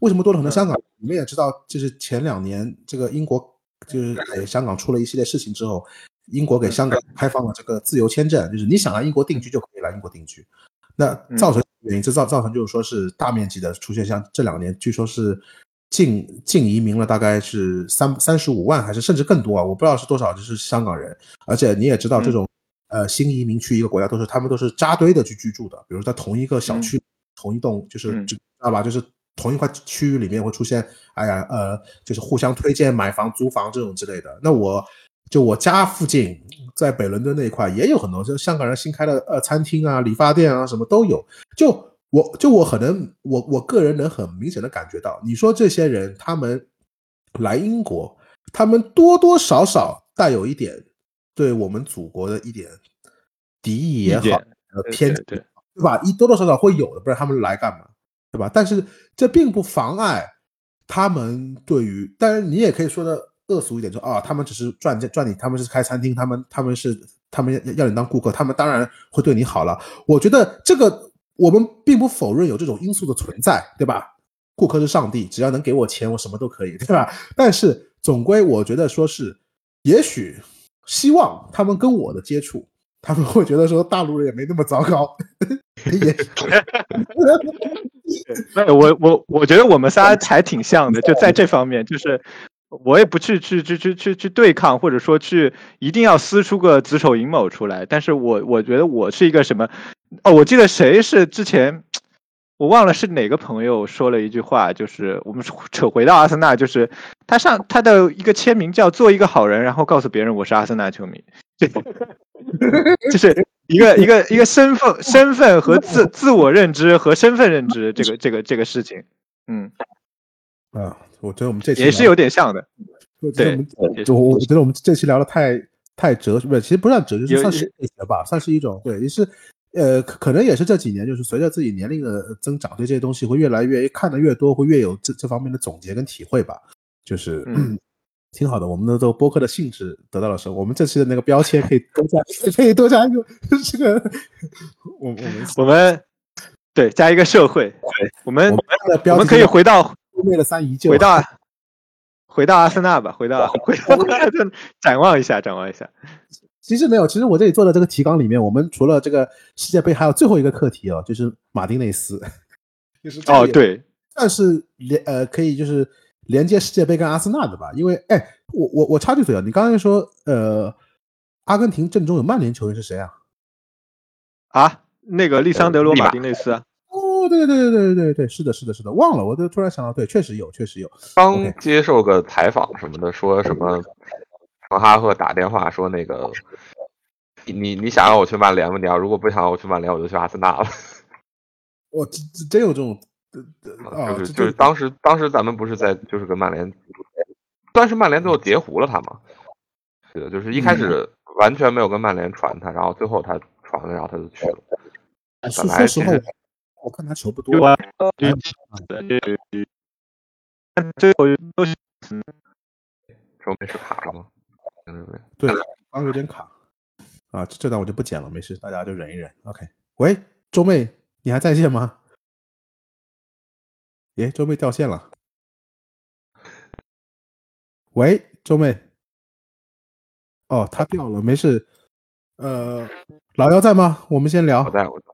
为什么多了很多香港？你们也知道，就是前两年这个英国就是哎香港出了一系列事情之后，英国给香港开放了这个自由签证，就是你想来英国定居就可以来英国定居。那造成原因，这造造成就是说是大面积的出现，像这两年据说是。净净移民了大概是三三十五万，还是甚至更多啊？我不知道是多少，就是香港人。而且你也知道，这种呃新移民去一个国家，都是他们都是扎堆的去居住的。比如在同一个小区、同一栋，就是知道吧？就是同一块区域里面会出现，哎呀，呃，就是互相推荐买房、租房这种之类的。那我就我家附近，在北伦敦那一块也有很多，就香港人新开的呃餐厅啊、理发店啊，什么都有。就我就我可能我我个人能很明显的感觉到，你说这些人他们来英国，他们多多少少带有一点对我们祖国的一点敌意也好，呃偏见，对吧？一多多少少会有的，不然他们来干嘛，对吧？但是这并不妨碍他们对于，当然你也可以说的恶俗一点，说啊，他们只是赚赚你，他们是开餐厅，他们他们是他们要要你当顾客，他们当然会对你好了。我觉得这个。我们并不否认有这种因素的存在，对吧？顾客是上帝，只要能给我钱，我什么都可以，对吧？但是总归我觉得说是，也许希望他们跟我的接触，他们会觉得说大陆人也没那么糟糕。也，
我我我觉得我们仨还挺像的，就在这方面，就是。我也不去去去去去去对抗，或者说去一定要撕出个子丑寅卯出来。但是我我觉得我是一个什么？哦，我记得谁是之前我忘了是哪个朋友说了一句话，就是我们扯回到阿森纳，就是他上他的一个签名叫做一个好人，然后告诉别人我是阿森纳球迷，就是一个一个一个身份身份和自 自我认知和身份认知这个这个这个事情，嗯
啊。我觉得我们这期
也是有点像的，
对，我我觉得我们这期聊的太太哲学，不是，其实不算哲学，算是哲学吧，算是一种对，也是，呃，可能也是这几年，就是随着自己年龄的增长，对这些东西会越来越看的越多，会越有这这方面的总结跟体会吧，就是嗯，挺好的。我们的这个播客的性质得到了什么？我们这期的那个标签可以多加，可以多加一个这个，我我们
我们对加一个社会，对，我们我们可以回到。
为了三姨舅，
回到回到阿森纳吧，回到 回到展望一下，展望一下。
其实没有，其实我这里做的这个提纲里面，我们除了这个世界杯，还有最后一个课题哦，就是马丁内斯。就是
哦，对，
算是连呃，可以就是连接世界杯跟阿森纳的吧？因为哎，我我我插句嘴啊，你刚才说呃，阿根廷阵中有曼联球员是谁啊？
啊，那个利桑德罗马丁内斯啊。
对对对对对对对，是的，是的，是的，忘了，我就突然想到，对，确实有，确实有。
刚接受个采访什么的，说什么，滕哈赫打电话说那个，你你想让我去曼联吗？你要如果不想让我去曼联，我就去阿森纳了。
我真真有这种，
就是就是当时当时咱们不是在就是跟曼联，算是曼联最后截胡了他嘛？是的，就是一开始完全没有跟曼联传他，然后最后他传了，然后他就去了。
说说实话。我看他球不多，
最后都是
周妹是卡了吗？
对，刚有点卡啊，这段我就不剪了，没事，大家就忍一忍。OK，喂，周妹，你还在线吗？耶，周妹掉线了。喂，周妹。哦，他掉了，没事。呃，老姚在吗？我们先聊。
我在，我在。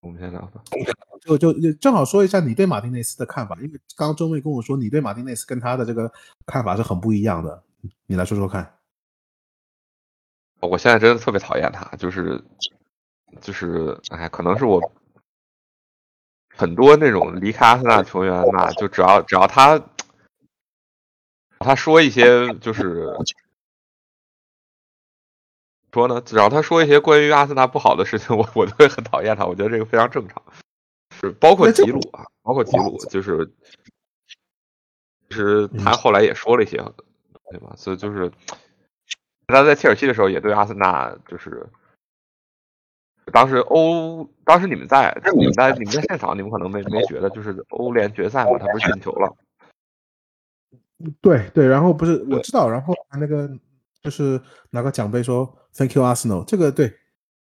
我们先聊吧。
就就正好说一下你对马丁内斯的看法，因为刚刚周妹跟我说你对马丁内斯跟他的这个看法是很不一样的，你来说说看。
我现在真的特别讨厌他，就是就是，哎，可能是我很多那种离开阿森纳球员吧，就只要只要他他说一些就是说呢，只要他说一些关于阿森纳不好的事情，我我都会很讨厌他。我觉得这个非常正常，是包括吉鲁啊，包括吉鲁，就是其实他后来也说了一些，对吧？所以就是。他在切尔西的时候也对阿森纳，就是当时欧，当时你们在，你们在你们在现场，你们可能没没觉得，就是欧联决赛嘛，他不是进球了。
对对，然后不是我知道，然后那个就是拿个奖杯说 “Thank you Arsenal”，这个对，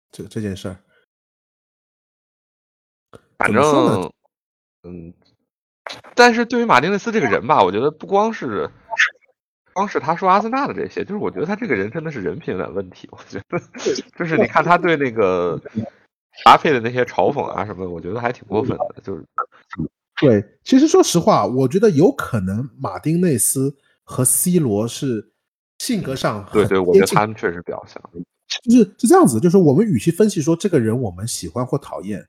这这件事儿，
反正嗯，但是对于马丁内斯这个人吧，我觉得不光是。光是他说阿森纳的这些，就是我觉得他这个人真的是人品有点问题。我觉得，就是你看他对那个 搭配的那些嘲讽啊什么的，我觉得还挺过分的。就是，
对，其实说实话，我觉得有可能马丁内斯和 C 罗是性格上
对对，我觉得他们确实比较像。
就是是这样子，就是我们与其分析说这个人我们喜欢或讨厌，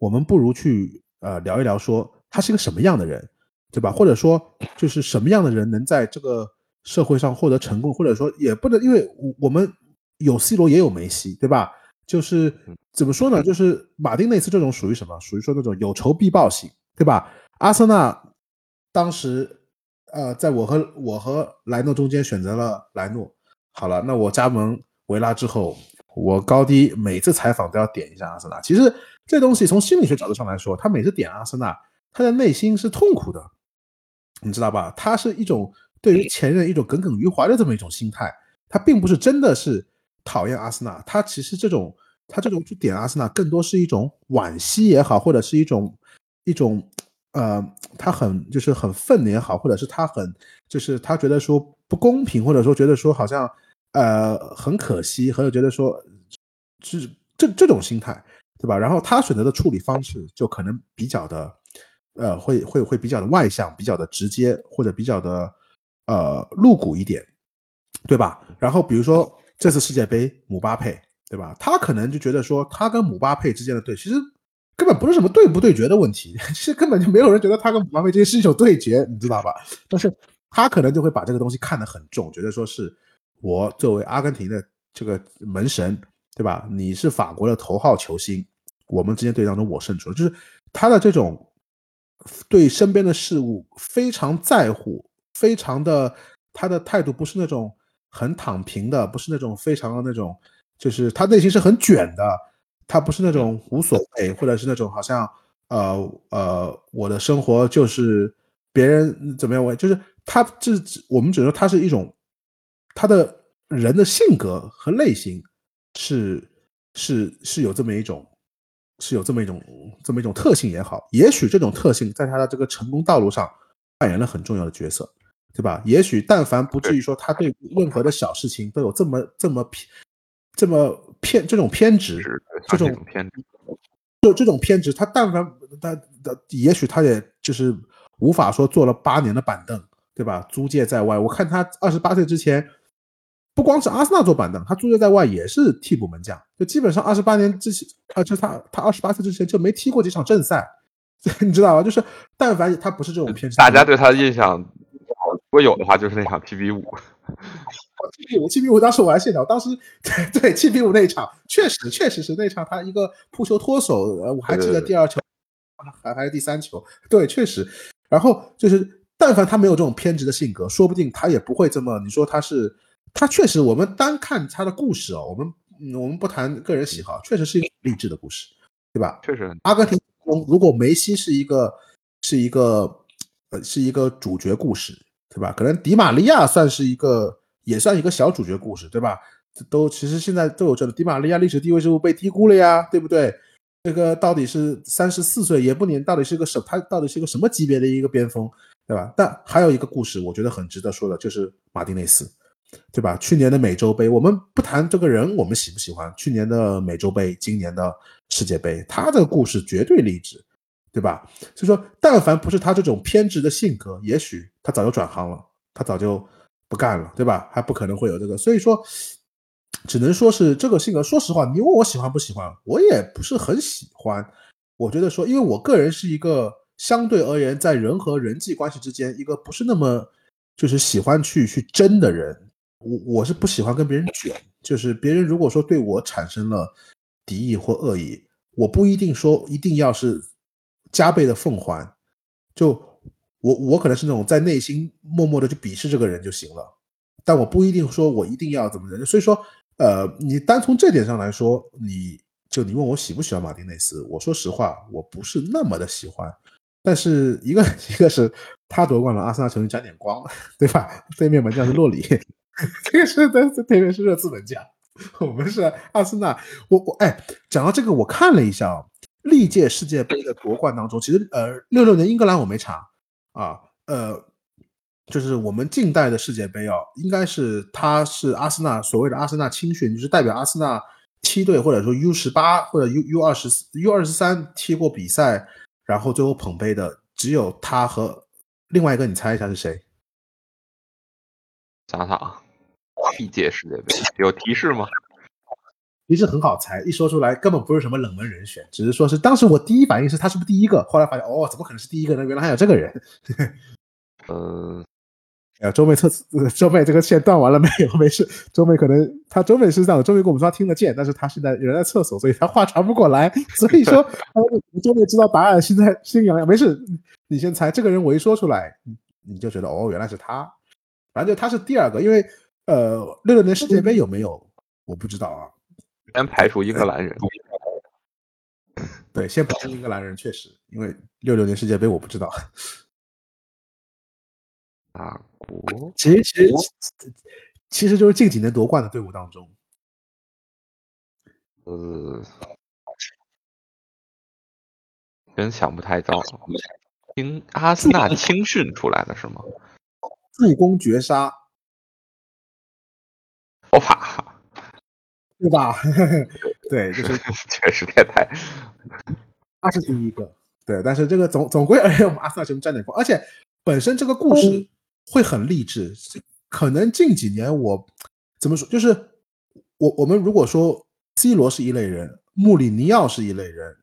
我们不如去呃聊一聊说他是一个什么样的人，对吧？或者说就是什么样的人能在这个。社会上获得成功，或者说也不能，因为我们有 C 罗也有梅西，对吧？就是怎么说呢？就是马丁内斯这种属于什么？属于说那种有仇必报型，对吧？阿森纳当时，呃，在我和我和莱诺中间选择了莱诺。好了，那我加盟维拉之后，我高低每次采访都要点一下阿森纳。其实这东西从心理学角度上来说，他每次点阿森纳，他的内心是痛苦的，你知道吧？他是一种。对于前任一种耿耿于怀的这么一种心态，他并不是真的是讨厌阿森纳，他其实这种他这种去点阿森纳，更多是一种惋惜也好，或者是一种一种呃，他很就是很愤也好，或者是他很就是他觉得说不公平，或者说觉得说好像呃很可惜，或者觉得说是这这种心态，对吧？然后他选择的处理方式就可能比较的呃会会会比较的外向，比较的直接，或者比较的。呃，露骨一点，对吧？然后比如说这次世界杯，姆巴佩，对吧？他可能就觉得说，他跟姆巴佩之间的对，其实根本不是什么对不对决的问题，其实根本就没有人觉得他跟姆巴佩之间是一种对决，你知道吧？但是他可能就会把这个东西看得很重，觉得说是我作为阿根廷的这个门神，对吧？你是法国的头号球星，我们之间对当中我胜出了，就是他的这种对身边的事物非常在乎。非常的，他的态度不是那种很躺平的，不是那种非常的那种，就是他内心是很卷的，他不是那种无所谓，或者是那种好像呃呃，我的生活就是别人怎么样，我就是他这我们只能说他是一种他的人的性格和类型是是是有这么一种是有这么一种这么一种特性也好，也许这种特性在他的这个成功道路上扮演了很重要的角色。对吧？也许但凡不至于说他对任何的小事情都有这么这么偏这么偏这种偏执，这种
偏执，
就这种偏执，他但凡他他也许他也就是无法说坐了八年的板凳，对吧？租借在外，我看他二十八岁之前，不光是阿森纳坐板凳，他租借在外也是替补门将，就基本上二十八年之前，啊，就他他二十八岁之前就没踢过几场正赛，你知道吧？就是但凡他不是这种偏执，
大家对他的印象。如果有的话，就是那场七比五。
七比五，七比五，当时我还现场，当时对对七比五那一场，确实确实是那场他一个扑球脱手，呃，我还记得第二球还还是第三球，对，确实。然后就是，但凡他没有这种偏执的性格，说不定他也不会这么。你说他是，他确实，我们单看他的故事哦，我们我们不谈个人喜好，确实是一个励志的故事，对吧？
确实，
阿根廷如果梅西是一个是一个呃是一个主角故事。对吧？可能迪玛利亚算是一个，也算一个小主角故事，对吧？这都其实现在都有这个迪玛利亚历史地位是不是被低估了呀？对不对？这个到底是三十四岁也不年，到底是个什？他到底是一个什么级别的一个边锋，对吧？但还有一个故事，我觉得很值得说的，就是马丁内斯。对吧？去年的美洲杯，我们不谈这个人，我们喜不喜欢？去年的美洲杯，今年的世界杯，他的故事绝对励志，对吧？所以说，但凡不是他这种偏执的性格，也许他早就转行了，他早就不干了，对吧？还不可能会有这个。所以说，只能说是这个性格。说实话，你问我喜欢不喜欢，我也不是很喜欢。我觉得说，因为我个人是一个相对而言，在人和人际关系之间，一个不是那么就是喜欢去去争的人。我我是不喜欢跟别人卷，就是别人如果说对我产生了敌意或恶意，我不一定说一定要是加倍的奉还，就我我可能是那种在内心默默的去鄙视这个人就行了，但我不一定说我一定要怎么人，所以说，呃，你单从这点上来说，你就你问我喜不喜欢马丁内斯，我说实话，我不是那么的喜欢，但是一个 一个是他夺冠了，阿森纳球迷沾点光，对吧？对面门将是洛里。这个是的，特别是热刺门将，我们是阿森纳。我我哎，讲到这个，我看了一下啊，历届世界杯的夺冠当中，其实呃，六六年英格兰我没查啊，呃，就是我们近代的世界杯啊，应该是他是阿森纳所谓的阿森纳青训，就是代表阿森纳梯队或者说 U 十八或者 U U 二十 U 二十三踢过比赛，然后最后捧杯的只有他和另外一个，你猜一下是谁？
想想啊。历届世界杯有提示吗？
提示很好猜，一说出来根本不是什么冷门人选，只是说是当时我第一反应是他是不是第一个，后来发现哦，怎么可能是第一个呢？原来还有这个人。
嗯，
哎，周妹测周妹这个线断完了没有？没事，周妹可能他周妹是这样的，周妹跟我们说他听得见，但是他现在人在厕所，所以他话传不过来。所以说，周妹知道答案，现在心痒痒。没事，你先猜这个人，我一说出来，你就觉得哦，原来是他。反正就他是第二个，因为。呃，六六年世界杯有没有？我不知道啊。
先排除英格兰人。
对，先排除英格兰人，确实，因为六六年世界杯我不知道。
法国，
其实其实其实就是近几年夺冠的队伍当中。
呃，真想不太到。听阿森纳青训出来的是吗？
助攻绝杀。
佛法，
对吧？对，就是
确实变态。
他是第一个，对。但是这个总总归而言，我们阿森纳球迷占点光，而且本身这个故事会很励志。可能近几年我怎么说，就是我我们如果说 C 罗是一类人，穆里尼奥是一类人，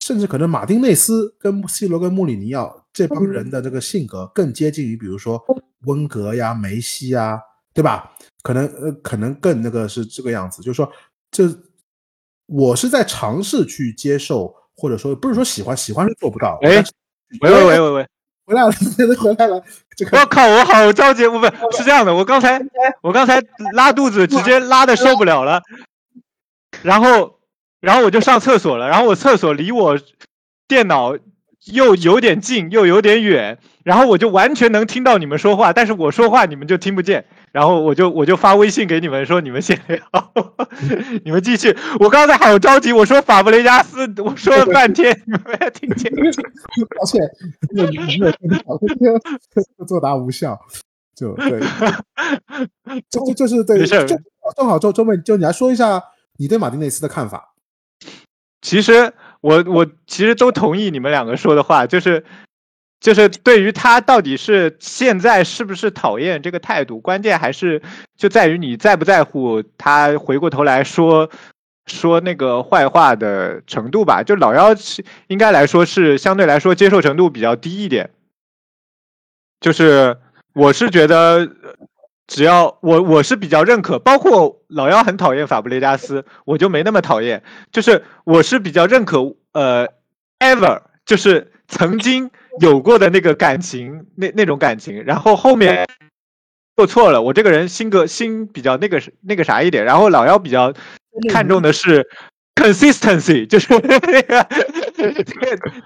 甚至可能马丁内斯跟 C 罗跟穆里尼奥这帮人的这个性格更接近于，比如说温格呀、梅西呀。对吧？可能呃，可能更那个是这个样子，就是说，这我是在尝试去接受，或者说不是说喜欢，喜欢是做不到。
哎，喂喂喂喂喂，
回来了，回来了。
我靠，我好着急，不不，是这样的，我刚才我刚才拉肚子，直接拉的受不了了，然后然后我就上厕所了，然后我厕所离我电脑又有点近，又有点远。然后我就完全能听到你们说话，但是我说话你们就听不见。然后我就我就发微信给你们说，你们先聊，你们继续。我刚才好着急，我说法布雷加斯，我说了半天，你们没听见。
抱歉，没有没有听到，作答无效。就对，就就就是对，正正好周周妹，就你来说一下你对马丁内斯的看法。
其实我我其实都同意你们两个说的话，就是。就是对于他到底是现在是不是讨厌这个态度，关键还是就在于你在不在乎他回过头来说说那个坏话的程度吧。就老幺应该来说是相对来说接受程度比较低一点。就是我是觉得，只要我我是比较认可，包括老幺很讨厌法布雷加斯，我就没那么讨厌。就是我是比较认可，呃，ever 就是曾经。有过的那个感情，那那种感情，然后后面做错了。我这个人性格心比较那个那个啥一点，然后老幺比较看重的是 consistency，就是那个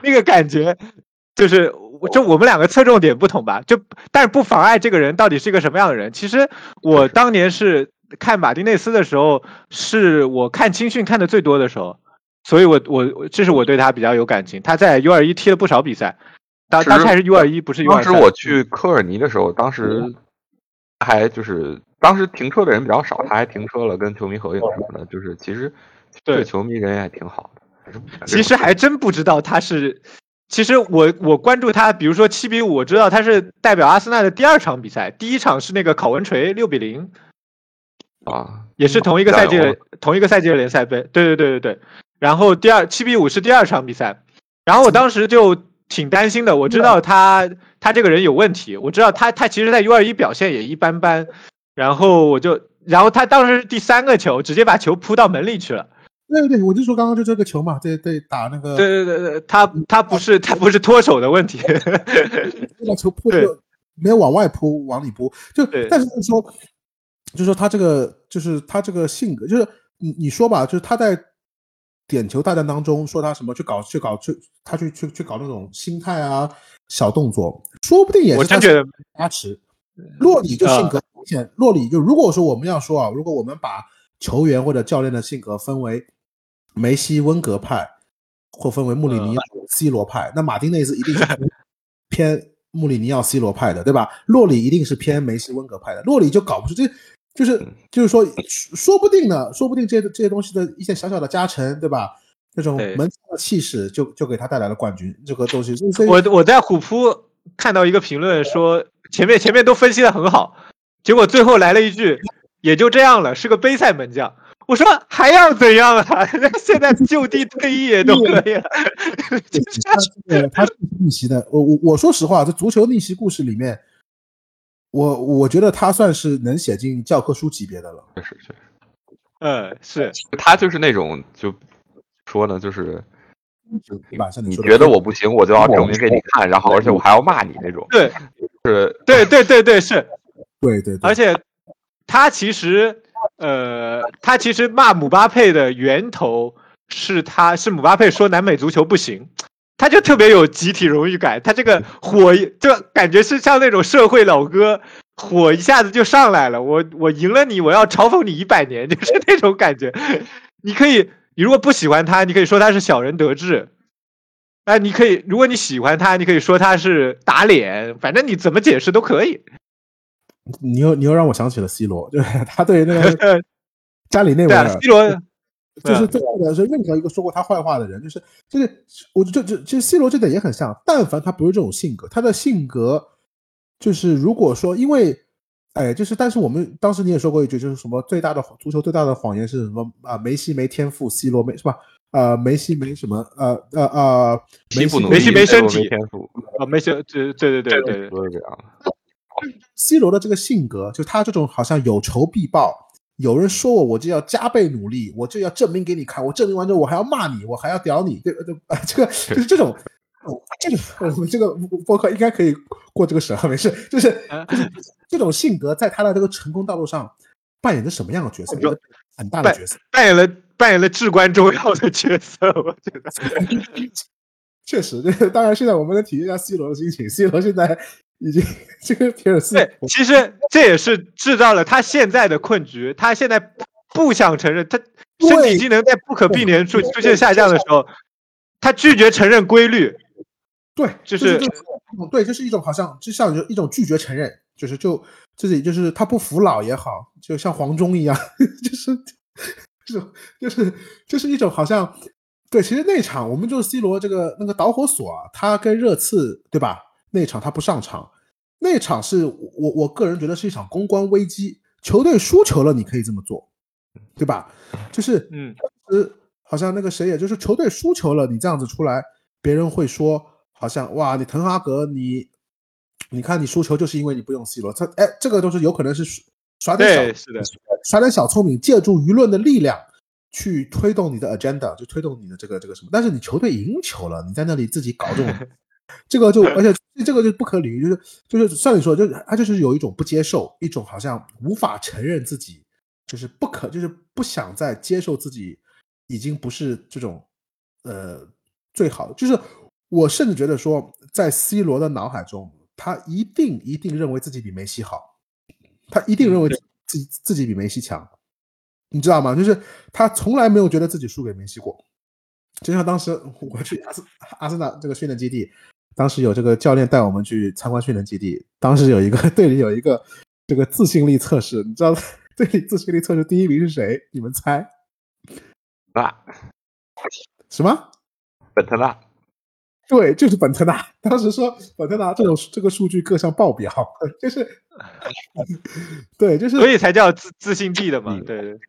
那个感觉，就是就我们两个侧重点不同吧。就但是不妨碍这个人到底是一个什么样的人。其实我当年是看马丁内斯的时候，是我看青训看的最多的时候，所以我我这是我对他比较有感情。他在 U 二一踢了不少比赛。当当时还是 U 二一，不是 U 二
当时我去科尔尼的时候，当时还就是当时停车的人比较少，他还停车了，跟球迷合影什么的，就是其实
对
球迷人也挺好的。
其实还真不知道他是，其实我我关注他，比如说七比五，我知道他是代表阿森纳的第二场比赛，第一场是那个考文垂六比零，
啊，
也是同一个赛季的同一个赛季的联赛杯，对对对对对。然后第二七比五是第二场比赛，然后我当时就挺担心的，我知道他他这个人有问题，我知道他他其实在 U 二一表现也一般般，然后我就然后他当时是第三个球直接把球扑到门里去了。
对对对，我就说刚刚就这个球嘛，对对，打那个
对对对对，他他不是他不是脱手的问题，
那个球扑
对
就没有往外扑，往里扑，就但是就是说，就是说他这个就是他这个性格，就是你你说吧，就是他在点球大战当中说他什么去搞去搞去他去去去搞那种心态啊小动作，说不定也是他
觉得
加持。洛里就性
啊
格明显，洛里就如果说我们要说啊，如果我们把球员或者教练的性格分为梅西温格派，或分为穆里尼奥、C 罗派，那马丁内斯一定是偏穆里尼奥、C 罗派的，对吧？洛里一定是偏梅西温格派的，洛里就搞不出这，就是就是说，说不定呢，说不定这些这些东西的一些小小的加成，对吧？那种门将的气势就就给他带来了冠军，这个东西，
我我在虎扑看到一个评论说前面前面都分析的很好，结果最后来了一句也就这样了，是个杯赛门将。我说还要怎样啊？现在就地退役也都可以了。
他是逆袭的。我我我说实话，这足球逆袭故事里面，我我觉得他算是能写进教科书级别的了。
确实确实，
嗯，是
他就是那种就说呢，就是你觉得我不行，我就要证明给你看，然后而且我还要骂你那种，
对
是
对对对对是，
对对对，
而且他其实呃，他其实骂姆巴佩的源头是他是姆巴佩说南美足球不行。他就特别有集体荣誉感，他这个火就感觉是像那种社会老哥，火一下子就上来了。我我赢了你，我要嘲讽你一百年，就是那种感觉。你可以，你如果不喜欢他，你可以说他是小人得志。哎，你可以，如果你喜欢他，你可以说他是打脸，反正你怎么解释都可以。
你又你又让我想起了 C 罗，就是他对那个 家里那位
对，，C 罗
就是最后的是任何一个说过他坏话的人，就是就是我就就其实 C 罗这点也很像，但凡他不是这种性格，他的性格就是如果说因为哎，就是但是我们当时你也说过一句，就是什么最大的足球最大的谎言是什么啊？梅西没天赋，C 罗没是吧？呃，梅西没什么呃呃呃，
梅西没身体
没天赋，
啊，没事，对对对对对对，
都是这样的。
C 罗的这个性格，就他这种好像有仇必报，有人说我，我就要加倍努力，我就要证明给你看，我证明完之后，我还要骂你，我还要屌你，对对啊，这个就是这种，哦这个我们这个播客应该可以过这个审核，没事，就是就是这种性格在他的这个成功道路上扮演着什么样的角色？
我觉得
很大的角色，
扮演了扮演了至关重要的角色，我觉得。
确实，这个当然现在我们能体验一下 C 罗的心情，C 罗现在已经 这个皮尔斯
对，其实这也是制造了他现在的困局。他现在不想承认，他身体机能在不可避免出出现下降的时候，他拒绝承认规律。
对，
就是
对，就是一种好像就像一种拒绝承认，就是就自己就是他不服老也好，就像黄忠一样，就是这种就是就是一种好像对，其实那场我们就是 C 罗这个那个导火索啊，他跟热刺对吧？那场他不上场，那场是我我个人觉得是一场公关危机，球队输球了，你可以这么做，对吧？就是
嗯，
呃，好像那个谁，也就是球队输球了，你这样子出来，别人会说，好像哇，你滕哈格，你你看你输球就是因为你不用 C 罗，他哎，这个都是有可能是耍点
对，
小
是的，
耍点小聪明，借助舆论的力量去推动你的 agenda，就推动你的这个这个什么。但是你球队赢球了，你在那里自己搞这种，这个就 而且这个就不可理喻，就是就是像你说，就是他就是有一种不接受，一种好像无法承认自己，就是不可，就是不想再接受自己已经不是这种呃最好的，就是我甚至觉得说，在 C 罗的脑海中，他一定一定认为自己比梅西好，他一定认为自己自己比梅西强，你知道吗？就是他从来没有觉得自己输给梅西过。就像当时我去阿斯阿森纳这个训练基地，当时有这个教练带我们去参观训练基地，当时有一个 队里有一个这个自信力测试，你知道队里自信力测试第一名是谁？你们猜？
那
什么？
本特纳？
对，就是本特纳。当时说本特纳这种这个数据各项爆表，就是 对，就是
所以才叫自自信力的嘛。对对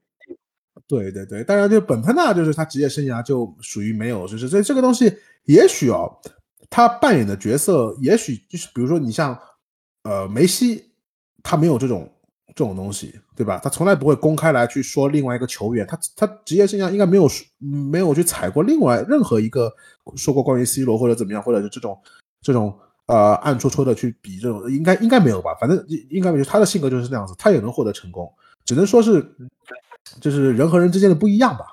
对对对，当然就本特纳就是他职业生涯就属于没有，就是所以这个东西也许哦，他扮演的角色也许就是比如说你像呃梅西，他没有这种这种东西，对吧？他从来不会公开来去说另外一个球员，他他职业生涯应该没有没有去踩过另外任何一个说过关于 C 罗或者怎么样，或者是这种这种呃暗戳戳的去比这种，应该应该没有吧？反正应该没有，他的性格就是那样子，他也能获得成功，只能说是就是人和人之间的不一样吧。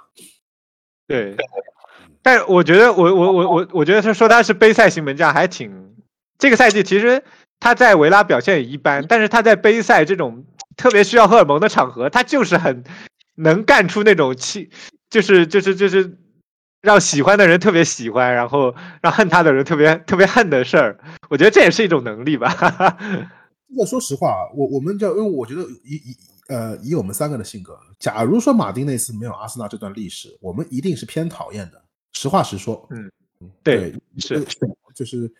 对，但我觉得我我我我我觉得他说他是杯赛型门将还挺，这个赛季其实他在维拉表现也一般，但是他在杯赛这种特别需要荷尔蒙的场合，他就是很能干出那种气，就是就是就是让喜欢的人特别喜欢，然后让恨他的人特别特别恨的事儿。我觉得这也是一种能力吧。
这个说实话，我我们就因为我觉得以以呃以我们三个的性格，假如说马丁内斯没有阿森纳这段历史，我们一定是偏讨厌的。实话实说，
嗯，
对，
是
就是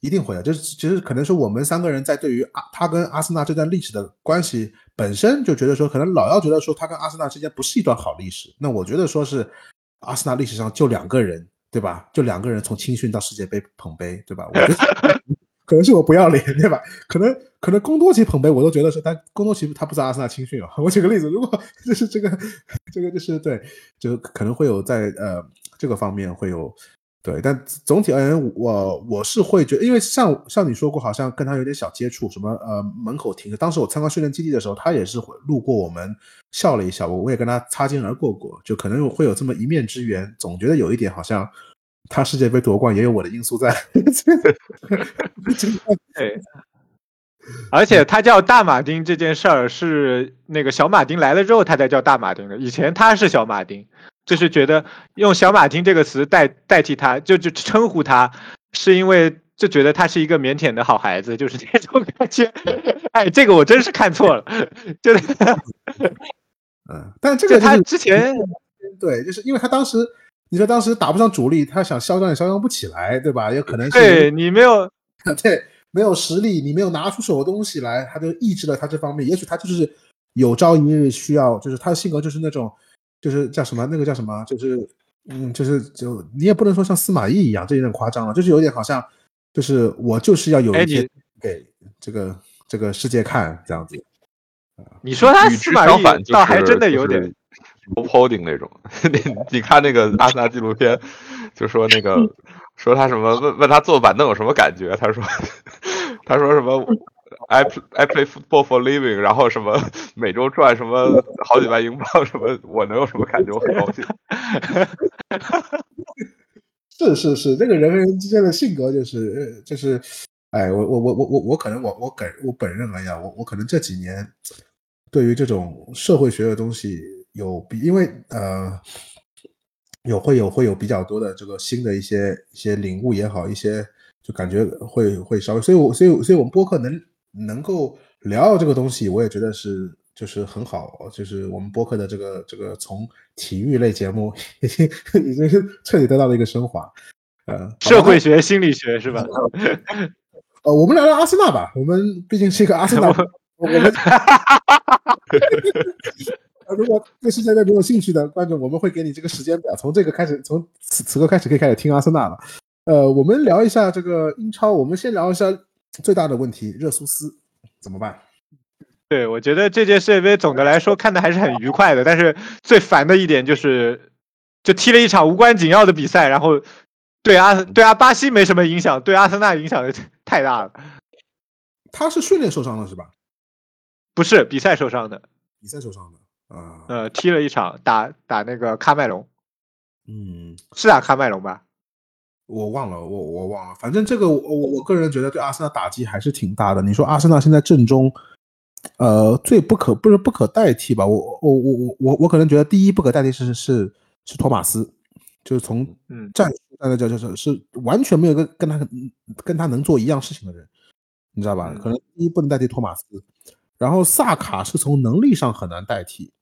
一定会的。就是其实可能是我们三个人在对于阿他跟阿森纳这段历史的关系本身就觉得说，可能老要觉得说他跟阿森纳之间不是一段好历史。那我觉得说是阿森纳历史上就两个人，对吧？就两个人从青训到世界杯捧杯，对吧？我觉得 可能是我不要脸，对吧？可能可能贡多奇捧杯我都觉得是，但贡多奇他不在阿森纳青训啊。我举个例子，如果 就是这个这个就是对，就可能会有在呃。这个方面会有对，但总体而言，我我是会觉得，因为像像你说过，好像跟他有点小接触，什么呃门口停着。当时我参观训练基地的时候，他也是会路过我们，笑了一下，我我也跟他擦肩而过过，就可能会有这么一面之缘。总觉得有一点好像他世界杯夺冠也有我的因素在。
对，而且他叫大马丁这件事儿是那个小马丁来了之后他才叫大马丁的，以前他是小马丁。就是觉得用小马丁这个词代代替他，就就称呼他，是因为就觉得他是一个腼腆的好孩子，就是这种感觉。哎，这个我真是看错了，就是，
嗯，但这个
他之前
对，就是因为他当时你说当时打不上主力，他想嚣张也嚣张不起来，对吧？也可能是
对你没有
对没有实力，你没有拿出手的东西来，他就抑制了他这方面。也许他就是有朝一日需要，就是他的性格就是那种。就是叫什么？那个叫什么？就是，嗯，就是就你也不能说像司马懿一样，这有点夸张了。就是有点好像，就是我就是要有一些给这个这个世界看这样子。
你说他司马懿倒还真的有点
holding 那种。你你看那个阿森纳纪录片，就说那个说他什么问问他坐板凳有什么感觉？他说 他说什么？I I play football for living，然后什么每周赚什么好几万英镑，什么我能有什么感觉？我很高兴。
是是是，这个人和人之间的性格就是就是，哎，我我我我我我可能我我本我本人而言，我我可能这几年对于这种社会学的东西有比，因为呃有会有会有比较多的这个新的一些一些领悟也好，一些就感觉会会稍微，所以我所以所以我们播客能。能够聊这个东西，我也觉得是就是很好，就是我们播客的这个这个从体育类节目 已经已经是彻底得到了一个升华，呃，
社会学、心理学是吧？
呃，我们聊聊阿森纳吧，我们毕竟是一个阿森纳，我们 如果对世界杯没有兴趣的观众，我们会给你这个时间表，从这个开始，从此此刻开始可以开始听阿森纳了。呃，我们聊一下这个英超，我们先聊一下。最大的问题，热苏斯怎么办？
对我觉得这届世界杯总的来说看的还是很愉快的，但是最烦的一点就是，就踢了一场无关紧要的比赛，然后对阿对阿巴西没什么影响，对阿森纳影响 太大了。
他是训练受伤了是吧？
不是比赛受伤的，
比赛受伤的啊。
呃，踢了一场打打那个喀麦隆，
嗯，
是打喀麦隆吧？
我忘了，我我忘了，反正这个我我我个人觉得对阿森纳打击还是挺大的。你说阿森纳现在阵中，呃，最不可不是不可代替吧？我我我我我我可能觉得第一不可代替是是是托马斯，就是从
嗯
战术上来讲就是是完全没有跟跟他跟他能做一样事情的人，你知道吧？可能第一不能代替托马斯，然后萨卡是从能力上很难代替，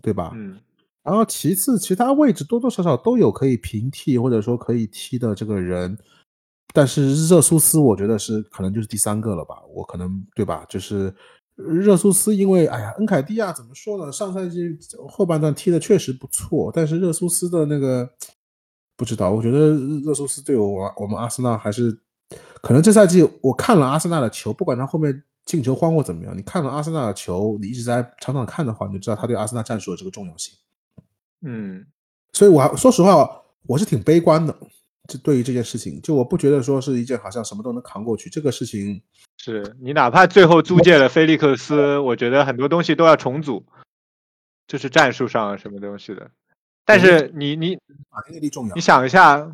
对吧？
嗯。
然后其次，其他位置多多少少都有可以平替或者说可以踢的这个人，但是热苏斯我觉得是可能就是第三个了吧，我可能对吧？就是热苏斯，因为哎呀，恩凯蒂亚怎么说呢？上赛季后半段踢的确实不错，但是热苏斯的那个不知道，我觉得热苏斯对我我们阿森纳还是可能这赛季我看了阿森纳的球，不管他后面进球荒或怎么样，你看了阿森纳的球，你一直在场场看的话，你就知道他对阿森纳战术的这个重要性。
嗯，
所以，我说实话，我是挺悲观的。这对于这件事情，就我不觉得说是一件好像什么都能扛过去。这个事情
是你哪怕最后租借了菲利克斯，我觉得很多东西都要重组，就是战术上什么东西的。但是你你啊，内力重要你想一下，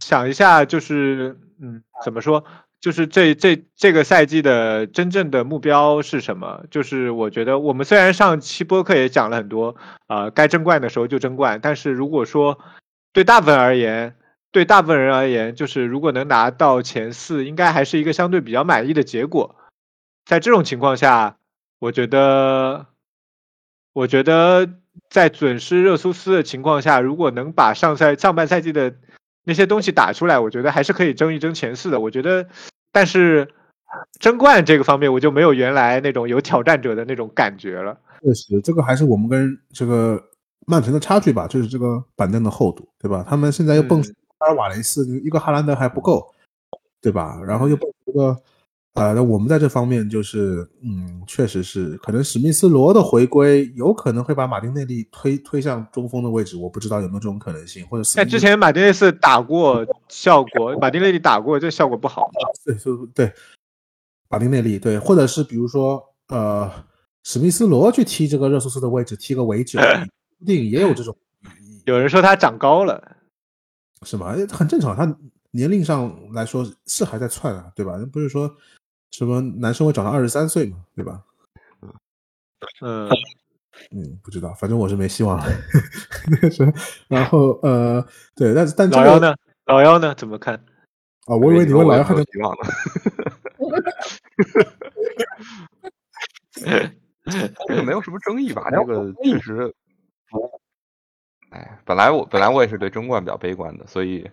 想一下，就是嗯，怎么说？就是这这这个赛季的真正的目标是什么？就是我觉得我们虽然上期播客也讲了很多，啊，该争冠的时候就争冠。但是如果说对大部分而言，对大部分人而言，就是如果能拿到前四，应该还是一个相对比较满意的结果。在这种情况下，我觉得，我觉得在准失热苏斯的情况下，如果能把上赛上半赛季的那些东西打出来，我觉得还是可以争一争前四的。我觉得。但是争冠这个方面，我就没有原来那种有挑战者的那种感觉了。
确实，这个还是我们跟这个曼城的差距吧，就是这个板凳的厚度，对吧？他们现在又蹦阿尔瓦雷斯，一个哈兰德还不够，对吧？然后又蹦一个。呃，那我们在这方面就是，嗯，确实是，可能史密斯罗的回归有可能会把马丁内利推推向中锋的位置，我不知道有没有这种可能性，或者
在之前马丁内斯打过效果，马丁内利打过，这效果不好。
对，对，马丁内利对，或者是比如说，呃，史密斯罗去踢这个热苏斯的位置，踢个尾九，不定也有这种。
有人说他长高了，
是吗？很正常，他年龄上来说是还在窜啊，对吧？不是说。什么男生会长到二十三岁嘛，对吧？
嗯
嗯，不知道，反正我是没希望了。然后呃，对，但是但
老幺呢？老幺呢？怎么看？
啊，我以为你问老幺还能
希望呢。这个没有什么争议吧？这个确实，哎，本来我本来我也是对争冠比较悲观的，所以，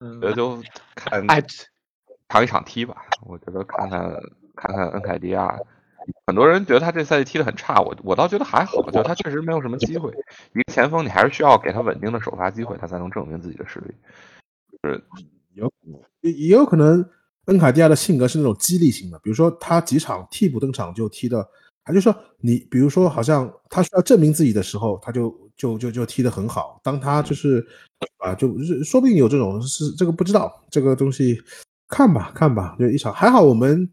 嗯，
觉得就看
哎。
场一场踢吧，我觉得看看看看恩凯迪亚，很多人觉得他这赛季踢得很差，我我倒觉得还好，就他确实没有什么机会。一个前锋你还是需要给他稳定的首发机会，他才能证明自己的实力。是
有也也有可能恩凯迪亚的性格是那种激励型的，比如说他几场替补登场就踢的，他就说你比如说好像他需要证明自己的时候，他就就就就踢得很好。当他就是啊，就是说不定有这种是这个不知道这个东西。看吧，看吧，就一场还好。我们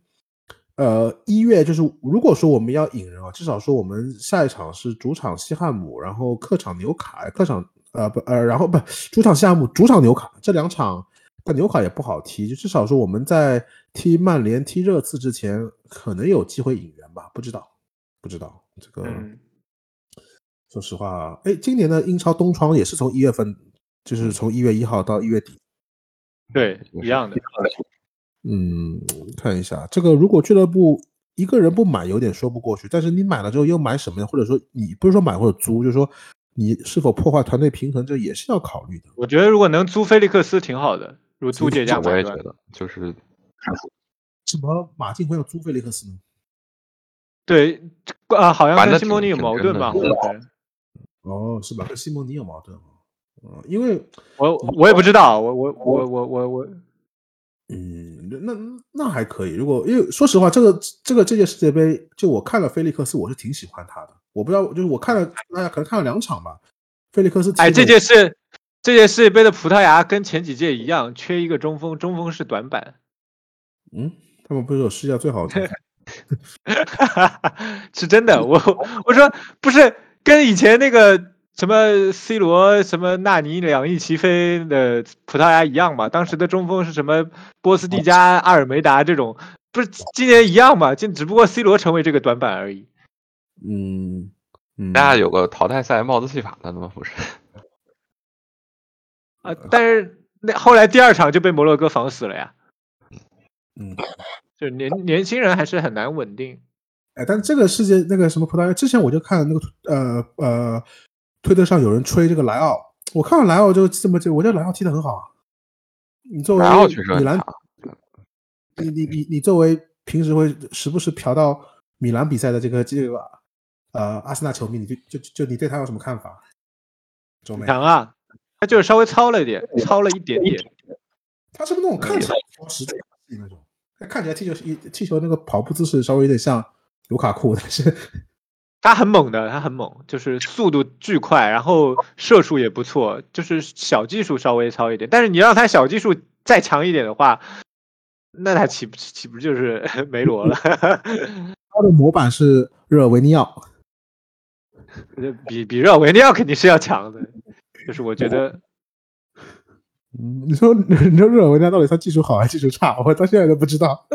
呃一月就是，如果说我们要引人啊，至少说我们下一场是主场西汉姆，然后客场纽卡，客场呃不呃，然后不主场西汉姆，主场纽卡，这两场但纽卡也不好踢，就至少说我们在踢曼联、踢热刺之前，可能有机会引援吧？不知道，不知道这个。说实话，哎，今年的英超东窗也是从一月份，就是从一月一号到一月底。
对，一样的。
嗯，看一下这个，如果俱乐部一个人不买，有点说不过去。但是你买了之后又买什么呀？或者说你不是说买或者租，就是说你是否破坏团队平衡，这也是要考虑的。
我觉得如果能租菲利克斯挺好的，如租借价
我也觉得就是
什么马竞会要租菲利克斯呢？
对啊，好像跟西蒙尼有矛盾吧？
哦，是吧？跟西蒙尼有矛盾。嗯，因为
我我也不知道，我我我我我我，
嗯，那那还可以。如果因为说实话，这个这个这届世界杯，就我看了菲利克斯，我是挺喜欢他的。我不知道，就是我看了大家可能看了两场吧。菲利克斯，
哎，这届是这届世界杯的葡萄牙跟前几届一样，缺一个中锋，中锋是短板。
嗯，他们不是有世界最好的？
是真的。我我说不是跟以前那个。什么 C 罗、什么纳尼两翼齐飞的葡萄牙一样嘛？当时的中锋是什么波斯蒂加、阿尔梅达这种，不是今年一样嘛？就只不过 C 罗成为这个短板而已。
嗯，
大家有个淘汰赛帽子戏法的吗？不是？
啊，但是那后来第二场就被摩洛哥防死了呀。
嗯，
就年年轻人还是很难稳定。
哎，但这个世界那个什么葡萄牙，之前我就看那个呃呃，推特上有人吹这个莱奥，我看到莱奥就这么就，我觉得莱奥踢得很好啊。你作为米兰，你你你你作为平时会时不时嫖到米兰比赛的这个这个呃阿森纳球迷，你就就就你对他有什么看法？
强啊，他就是稍微糙了一点，糙了一点点。
他是不是那种看起来实在那种？他看起来踢球一踢球那个跑步姿势稍微有点像卢卡库，但是
他很猛的，他很猛，就是速度巨快，然后射术也不错，就是小技术稍微糙一点。但是你让他小技术再强一点的话，那他岂不岂不就是 梅罗了？
他的模板是热尔维尼奥，
比比热尔维尼奥肯定是要强的，就是我觉得。
嗯，你说 你说热尔维尼奥到底他技术好还是技术差？我到现在都不知道，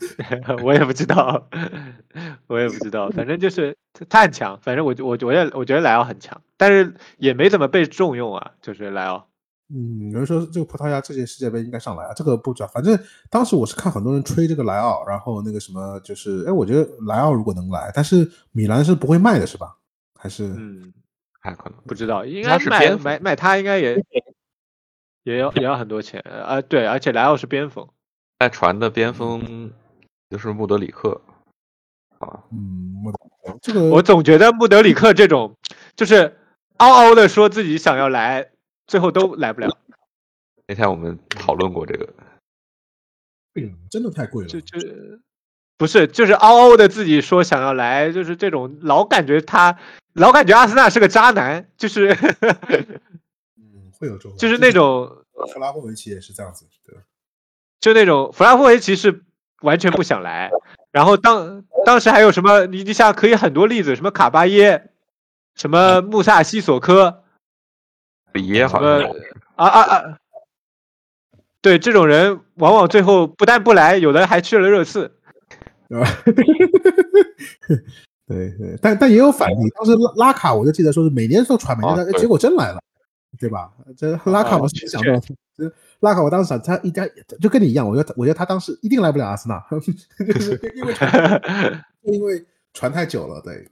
我也不知道，我也不知道。反正就是他很强，反正我我我也我觉得莱奥很强，但是也没怎么被重用啊。就是莱奥，
嗯，有人说这个葡萄牙这届世界杯应该上来啊，这个不知道。反正当时我是看很多人吹这个莱奥，然后那个什么就是，哎，我觉得莱奥如果能来，但是米兰是不会卖的是吧？还是
嗯，
还可能
不知道，应该卖卖卖他应该也。也要也要很多钱啊！对，而且莱奥是边锋，
在传的边锋就是穆德里克
啊。嗯，穆德这个
我总觉得穆德里克这种就是嗷嗷的说自己想要来，最后都来不了。
那天我们讨论过这个，
真的太贵了。
就就不是，就是嗷嗷的自己说想要来，就是这种老感觉他老感觉阿森纳是个渣男，就是。
会有这种，
就是那种
弗拉霍维奇也是这样子，对
就那种弗拉霍维奇是完全不想来，然后当当时还有什么，你你想可以很多例子，什么卡巴耶，什么穆萨西索科，
比耶好
像啊啊啊，对，这种人往往最后不但不来，有的还去了热刺，
对吧？对对，但但也有反例，当时拉拉卡，我就记得说是每年都传，每年结果真来了。对吧？这拉卡我是没想到，这拉卡我当时想他一家就跟你一样，我觉得我觉得他当时一定来不了阿森纳，就是 因为因为传太久了。对，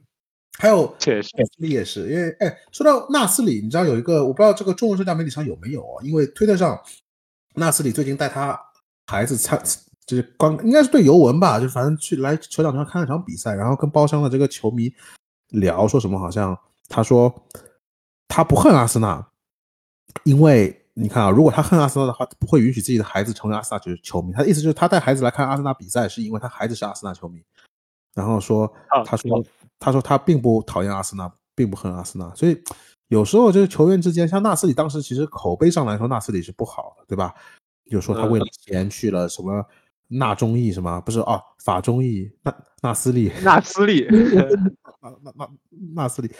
还有
确实
你也是，因为哎，说到纳斯里，你知道有一个我不知道这个中文社交媒体上有没有啊？因为推特上纳斯里最近带他孩子参，就是刚应该是对尤文吧，就反正去来球场上看了场比赛，然后跟包厢的这个球迷聊，说什么好像他说他不恨阿森纳。因为你看啊，如果他恨阿森纳的话，不会允许自己的孩子成为阿森纳球球迷。他的意思就是，他带孩子来看阿森纳比赛，是因为他孩子是阿森纳球迷。然后说，他说，他说他并不讨厌阿森纳，并不恨阿森纳。所以有时候就是球员之间，像纳斯里当时其实口碑上来说，纳斯里是不好的，对吧？就说他为了钱去了什么纳中意什么，不是哦，法中意纳纳斯利
纳斯利
纳纳纳纳斯利，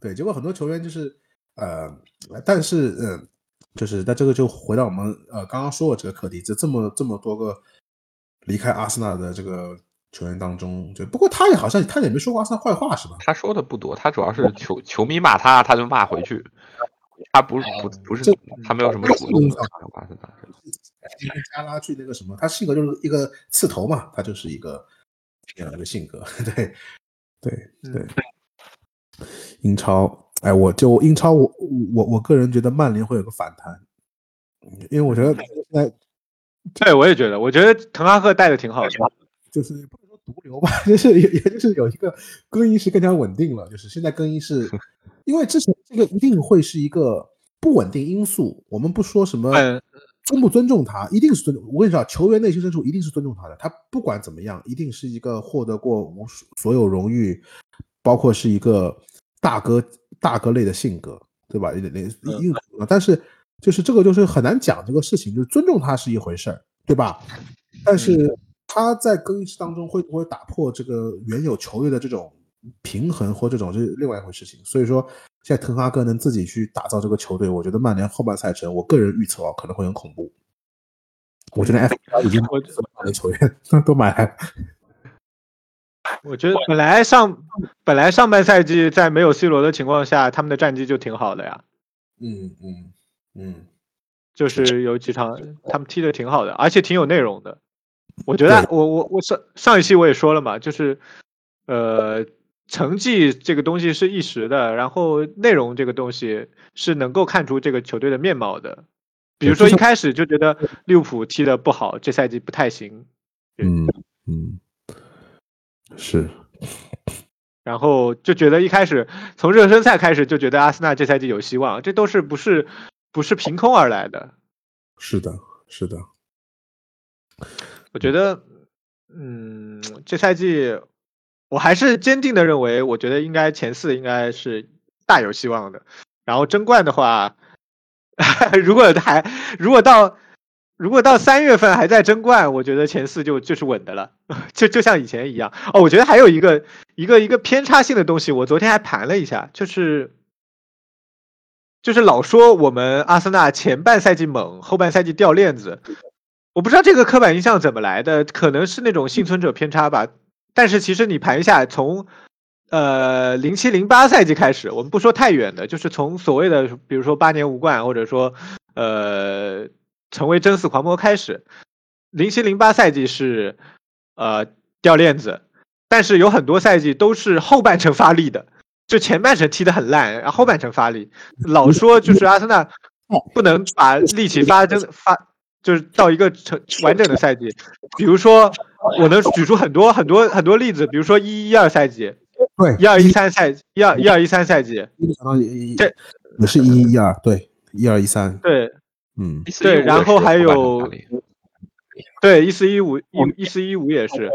对，结果很多球员就是。呃，但是，嗯，就是那这个就回到我们呃刚刚说的这个课题，就这么这么多个离开阿森纳的这个球员当中，就不过他也好像他也没说过阿森纳坏话是吧？
他说的不多，他主要是球球迷骂他，他就骂回去，他不不不是他没有什么主动的。
加拉去那个什么，他性格就是一个刺头嘛，他就是一个这样一个性格，对对对，英超。哎，我就英超，我我我个人觉得曼联会有个反弹，因为我觉得现在，
对，我也觉得，我觉得滕哈赫带的挺好的，
就是不能说毒瘤吧，就是也也就是有一个更衣室更加稳定了，就是现在更衣室，因为之前这个一定会是一个不稳定因素，我们不说什么尊不尊重他，一定是尊重。我跟你说，球员内心深处一定是尊重他的，他不管怎么样，一定是一个获得过无数所有荣誉，包括是一个大哥。大哥类的性格，对吧？有点类硬核但是就是这个就是很难讲这个事情，就是尊重他是一回事儿，对吧？但是他在更衣室当中会不会打破这个原有球队的这种平衡或这种是另外一回事情。所以说，现在滕哈格能自己去打造这个球队，我觉得曼联后半赛程，我个人预测啊，可能会很恐怖。我觉得 F 已经这么好的球员 都买来。
我觉得本来上本来上半赛季在没有 C 罗的情况下，他们的战绩就挺好的呀。
嗯嗯嗯，
就是有几场他们踢的挺好的，而且挺有内容的。我觉得我我我上上一期我也说了嘛，就是呃，成绩这个东西是一时的，然后内容这个东西是能够看出这个球队的面貌的。比如说一开始就觉得利物浦踢的不好，这赛季不太行。
嗯嗯，是。
然后就觉得一开始从热身赛开始就觉得阿森纳这赛季有希望，这都是不是不是凭空而来的？
是的，是的。
我觉得，嗯，这赛季我还是坚定的认为，我觉得应该前四应该是大有希望的。然后争冠的话。如果还如果到如果到三月份还在争冠，我觉得前四就就是稳的了，就就像以前一样。哦，我觉得还有一个一个一个偏差性的东西，我昨天还盘了一下，就是就是老说我们阿森纳前半赛季猛，后半赛季掉链子。我不知道这个刻板印象怎么来的，可能是那种幸存者偏差吧。但是其实你盘一下，从呃，零七零八赛季开始，我们不说太远的，就是从所谓的，比如说八年无冠，或者说，呃，成为争四狂魔开始，零七零八赛季是，呃，掉链子，但是有很多赛季都是后半程发力的，就前半程踢得很烂，然后后半程发力，老说就是阿森纳不能把力气发真发，就是到一个成完整的赛季，比如说我能举出很多很多很多例子，比如说一一二赛季。
对，
一二一三赛季，一二一二一三赛季，
这也是一一二，对，一二一三，
对，
嗯，
对，然后还有，对，一四一五一一四一五也是，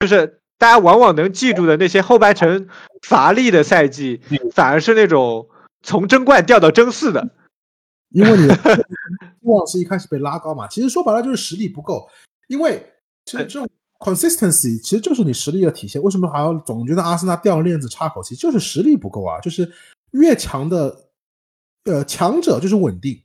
就是大家往往能记住的那些后半程乏力的赛季，反而是那种从争冠掉到争四的，
因为你 望是一开始被拉高嘛，其实说白了就是实力不够，因为其实这种。Consistency 其实就是你实力的体现。为什么还要总觉得阿森纳掉链子插口气？就是实力不够啊！就是越强的，呃，强者就是稳定，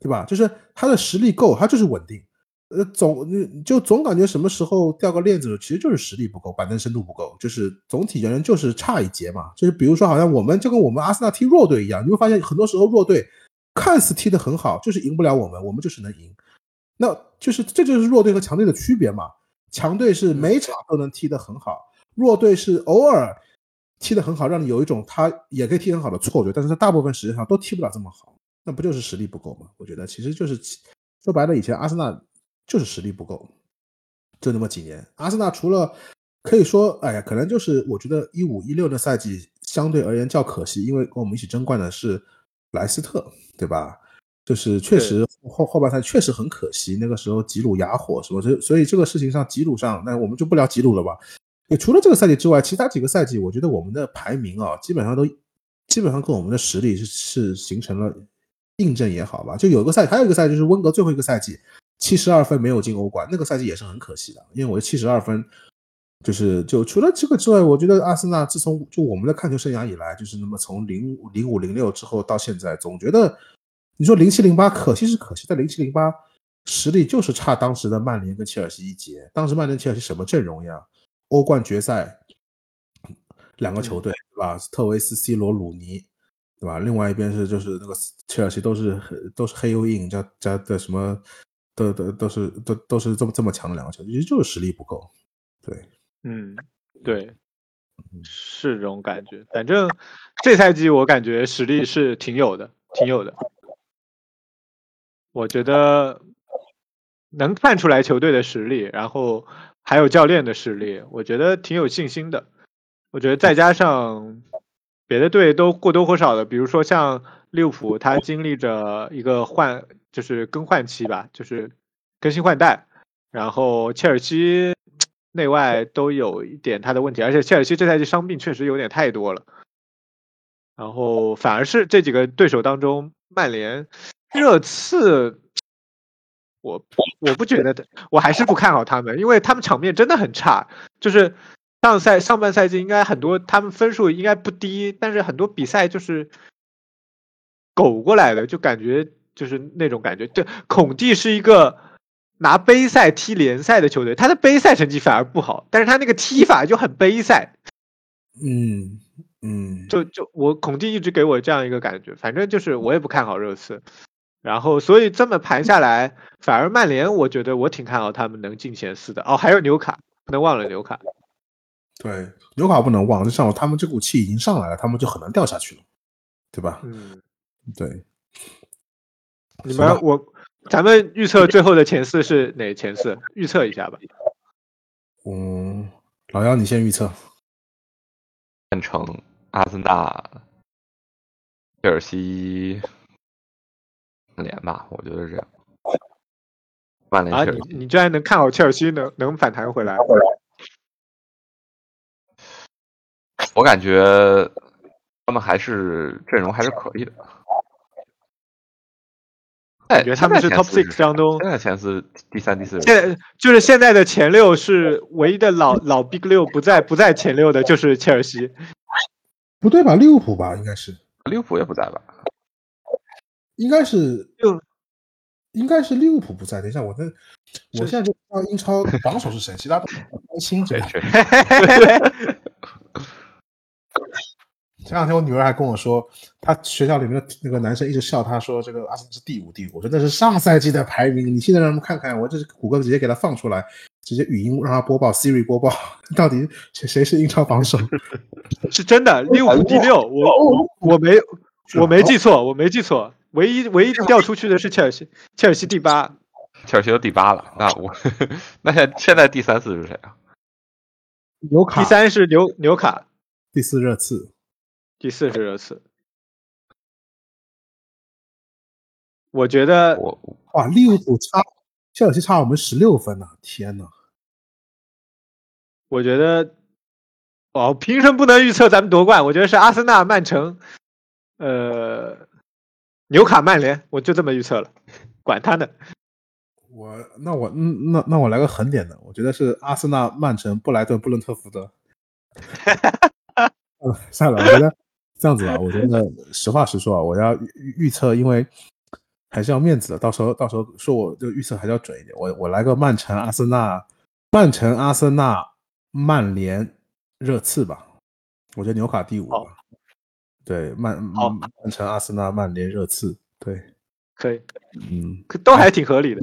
对吧？就是他的实力够，他就是稳定。呃，总就总感觉什么时候掉个链子，其实就是实力不够，板凳深度不够，就是总体而言就是差一截嘛。就是比如说，好像我们就跟我们阿森纳踢弱队一样，你会发现很多时候弱队看似踢得很好，就是赢不了我们，我们就是能赢。那就是这就是弱队和强队的区别嘛。强队是每场都能踢得很好，弱队是偶尔踢得很好，让你有一种他也可以踢很好的错觉，但是他大部分实际上都踢不了这么好，那不就是实力不够吗？我觉得其实就是说白了，以前阿森纳就是实力不够，就那么几年。阿森纳除了可以说，哎呀，可能就是我觉得一五一六的赛季相对而言较可惜，因为跟我们一起争冠的是莱斯特，对吧？就是确实后后半赛确实很可惜，那个时候吉鲁哑火什么，所以所以这个事情上吉鲁上，那我们就不聊吉鲁了吧。也除了这个赛季之外，其他几个赛季，我觉得我们的排名啊，基本上都基本上跟我们的实力是是形成了印证也好吧。就有个赛，还有一个赛季就是温格最后一个赛季，七十二分没有进欧冠，那个赛季也是很可惜的。因为我的七十二分，就是就除了这个之外，我觉得阿森纳自从就我们的看球生涯以来，就是那么从零零五零六之后到现在，总觉得。你说零七零八可惜是可惜，但零七零八实力就是差当时的曼联跟切尔西一截。当时曼联、切尔西什么阵容呀？欧冠决赛两个球队对吧？特维斯、C 罗、鲁尼对吧？另外一边是就是那个切尔西都是都是黑又硬加加的什么，都都都是都都是这么这么强的两个球队，其实就是实力不够。对，
嗯，对，是这种感觉。反正这赛季我感觉实力是挺有的，挺有的。我觉得能看出来球队的实力，然后还有教练的实力，我觉得挺有信心的。我觉得再加上别的队都或多或少的，比如说像利物浦，他经历着一个换，就是更换期吧，就是更新换代。然后切尔西内外都有一点他的问题，而且切尔西这赛季伤病确实有点太多了。然后反而是这几个对手当中，曼联。热刺，我我不觉得，我还是不看好他们，因为他们场面真的很差。就是上赛上半赛季应该很多，他们分数应该不低，但是很多比赛就是苟过来的，就感觉就是那种感觉。对，孔蒂是一个拿杯赛踢联赛的球队，他的杯赛成绩反而不好，但是他那个踢法就很杯赛。
嗯嗯，
就就我孔蒂一直给我这样一个感觉，反正就是我也不看好热刺。然后所以这么盘下来，反而曼联我觉得我挺看好他们能进前四的。哦，还有纽卡，不能忘了纽卡。
对，纽卡不能忘，就像他们这股气已经上来了，他们就很难掉下去了，对吧？
嗯，
对。
你们我咱们预测最后的前四是哪前四？预测一下吧。
嗯，老姚你先预测。
曼城、阿森纳、切尔西、曼联吧，我觉得是这样。曼联、
啊，你你居然能看好切尔西能能反弹回来？
我感觉他们还是阵容还是可以的。
感觉他们是 top six 当中，
现在前四第三、第四。
现在就是现在的前六是唯一的老 老 big 六不在不在前六的，就是切尔西。
不对吧？利物浦吧，应该是
利物浦也不在吧？
应该是六，应该是利物浦不在。等一下，我在，我现在就知道英超榜首是谁，其他都 担心这个。前两天我女儿还跟我说，她学校里面的那个男生一直笑她说这个阿森纳是第五第五，我说那是上赛季的排名，你现在让他们看看，我这是谷歌直接给他放出来，直接语音让他播报，Siri 播报，到底谁谁是英超榜首？
是真的，利物浦第六，我我没我没记错，我没记错，唯一唯一掉出去的是切尔西，切尔西第八，
切尔西都第八了，那我 那现现在第三四是谁啊？
纽卡，
第三是纽纽卡，
第四热刺。
第四是热刺，我觉得
我
哇，利物浦差切尔西差我们十六分呢！天呐，
我觉得哦，凭什么不能预测咱们夺冠？我觉得是阿森纳、曼城，呃，纽卡、曼联，我就这么预测了，管他呢。
我那我嗯那那我来个狠点的，我觉得是阿森纳、曼城、布莱顿、布伦特福德。嗯，算了，我觉得。这样子啊，我觉得实话实说啊，我要预预测，因为还是要面子的。到时候到时候说我这个预测还是要准一点。我我来个曼城、阿森纳、曼城、阿森纳、曼联、热刺吧。我觉得纽卡第五吧。对，曼曼城、阿森纳、曼联、热刺，对，
可以，
嗯，
都还挺合理的。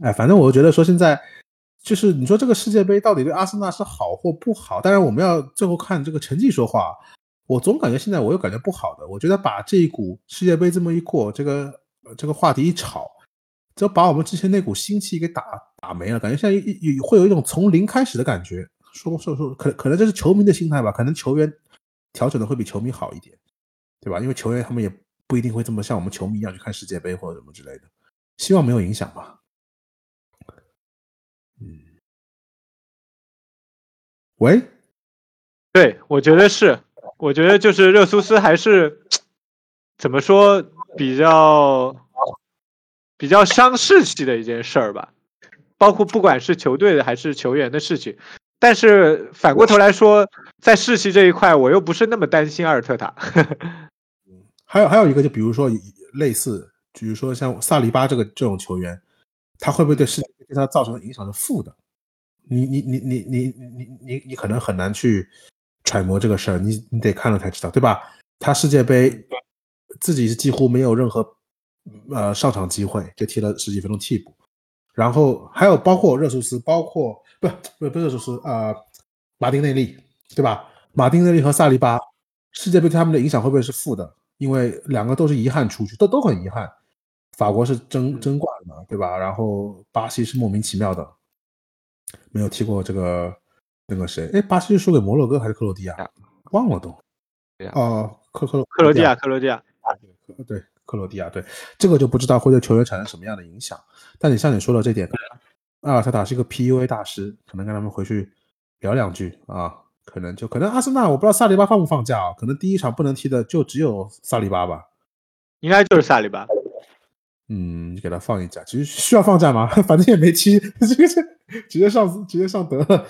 哎，反正我觉得说现在就是你说这个世界杯到底对阿森纳是好或不好？当然我们要最后看这个成绩说话。我总感觉现在我又感觉不好的，我觉得把这一股世界杯这么一过，这个这个话题一炒，就把我们之前那股心气给打打没了，感觉现在一会有一种从零开始的感觉。说说说，可可能这是球迷的心态吧，可能球员调整的会比球迷好一点，对吧？因为球员他们也不一定会这么像我们球迷一样去看世界杯或者什么之类的，希望没有影响吧。喂，
对我觉得是。我觉得就是热苏斯还是怎么说比较比较伤士气的一件事儿吧，包括不管是球队的还是球员的事情。但是反过头来说，在士气这一块，我又不是那么担心阿尔特塔。
还有还有一个，就比如说类似，比如说像萨利巴这个这种球员，他会不会对世界对他造成的影响是负的？你你你你你你你你可能很难去。揣摩这个事儿，你你得看了才知道，对吧？他世界杯自己是几乎没有任何呃上场机会，就踢了十几分钟替补。然后还有包括热苏斯，包括不不不是热苏斯啊，马丁内利，对吧？马丁内利和萨利巴，世界杯对他们的影响会不会是负的？因为两个都是遗憾出去，都都很遗憾。法国是争争冠嘛，对吧？然后巴西是莫名其妙的，没有踢过这个。那个谁？哎，巴西是输给摩洛哥还是克罗地亚？忘了都。哦，克克
克罗地亚，克罗地亚。
对，克罗地亚。对，这个就不知道会对球员产生什么样的影响。但你像你说的这点，阿尔特塔是一个 PUA 大师，可能跟他们回去聊两句啊。可能就可能阿森纳，我不知道萨利巴放不放假啊？可能第一场不能踢的就只有萨利巴吧？
应该就是萨利巴。
嗯，给他放一假。其实需要放假吗？反正也没踢，直 接直接上直接上得了。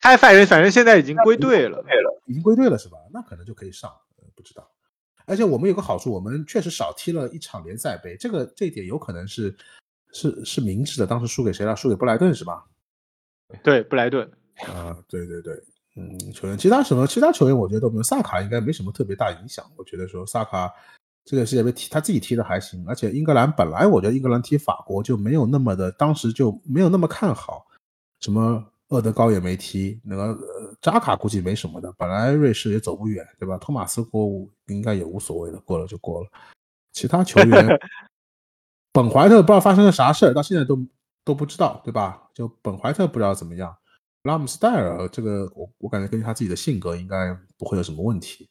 他反正反正现在已经归队了，
已经归队了是吧？那可能就可以上，不知道。而且我们有个好处，我们确实少踢了一场联赛杯，这个这一点有可能是是是明智的。当时输给谁了？输给布莱顿是吧？
对，布莱顿。
啊，对对对，嗯，球员，其他什么其他球员，我觉得都没有。萨卡应该没什么特别大影响。我觉得说萨卡这个世界杯踢他自己踢的还行，而且英格兰本来我觉得英格兰踢法国就没有那么的，当时就没有那么看好，什么厄德高也没踢，那个呃扎卡估计没什么的，本来瑞士也走不远，对吧？托马斯过应该也无所谓的，过了就过了。其他球员，本怀特不知道发生了啥事儿，到现在都都不知道，对吧？就本怀特不知道怎么样，拉姆斯戴尔这个我我感觉根据他自己的性格应该不会有什么问题，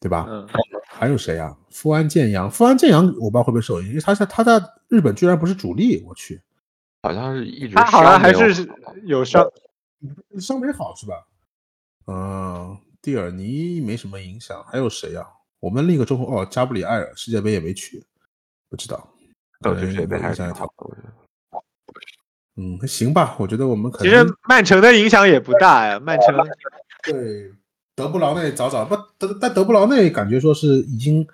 对吧？
嗯，
还有谁啊？富安健洋，富安健洋我不知道会不会受影，因为他在他在日本居然不是主力，我去，
好像是一直
他好像还是有伤，
伤没好是吧？嗯，蒂尔尼没什么影响，还有谁啊？我们另一个中锋哦，加布里埃尔世界杯也没去，不知道。
哦，
可能
对这边还
影响一条
是挺好
嗯，还行吧，我觉得我们可能其
实曼城的影响也不大呀。曼城
对德布劳内早早不德，但德布劳内感觉说是已经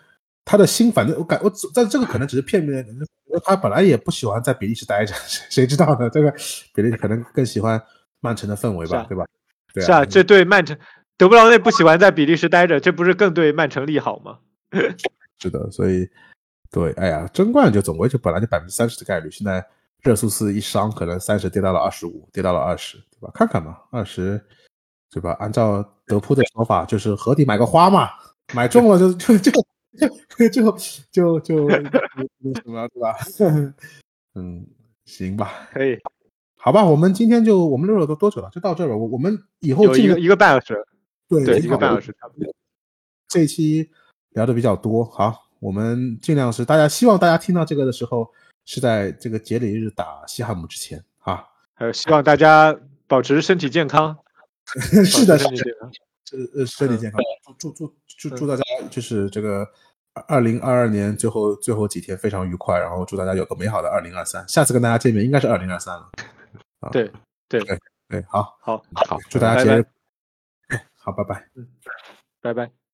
他的心，反正我感我但这个可能只是片面的，他本来也不喜欢在比利时待着，谁谁知道呢？这个比利时可能更喜欢曼城的氛围吧，
啊
对吧？对
是啊，这对曼城德布劳内不喜欢在比利时待着，这不是更对曼城利好吗？
是的，所以对，哎呀，争冠就总归就本来就百分之三十的概率，现在热苏斯一伤，可能三十跌到了二十五，跌到了二十，对吧？看看嘛，二十，对吧？按照德扑的说法，就是合体买个花嘛，买中了就就就 就就就就那什么，对吧？嗯，行吧，
可以，
好吧，我们今天就我们录了多多久了？就到这儿吧。我我们以后
一个一个半小时，
对
对，一个半小时差不多。
这一期聊的比较多，好，我们尽量是大家希望大家听到这个的时候是在这个节礼日打西汉姆之前啊。
还有希望大家保持身体健康，
是的，是的。呃呃，身体健康，祝祝祝祝祝大家就是这个二零二二年最后最后几天非常愉快，然后祝大家有个美好的二零二三。下次跟大家见面应该是二零二三了。
对对，
对，好，
好，
好，
祝大家节日，哎好，拜拜。
嗯拜拜。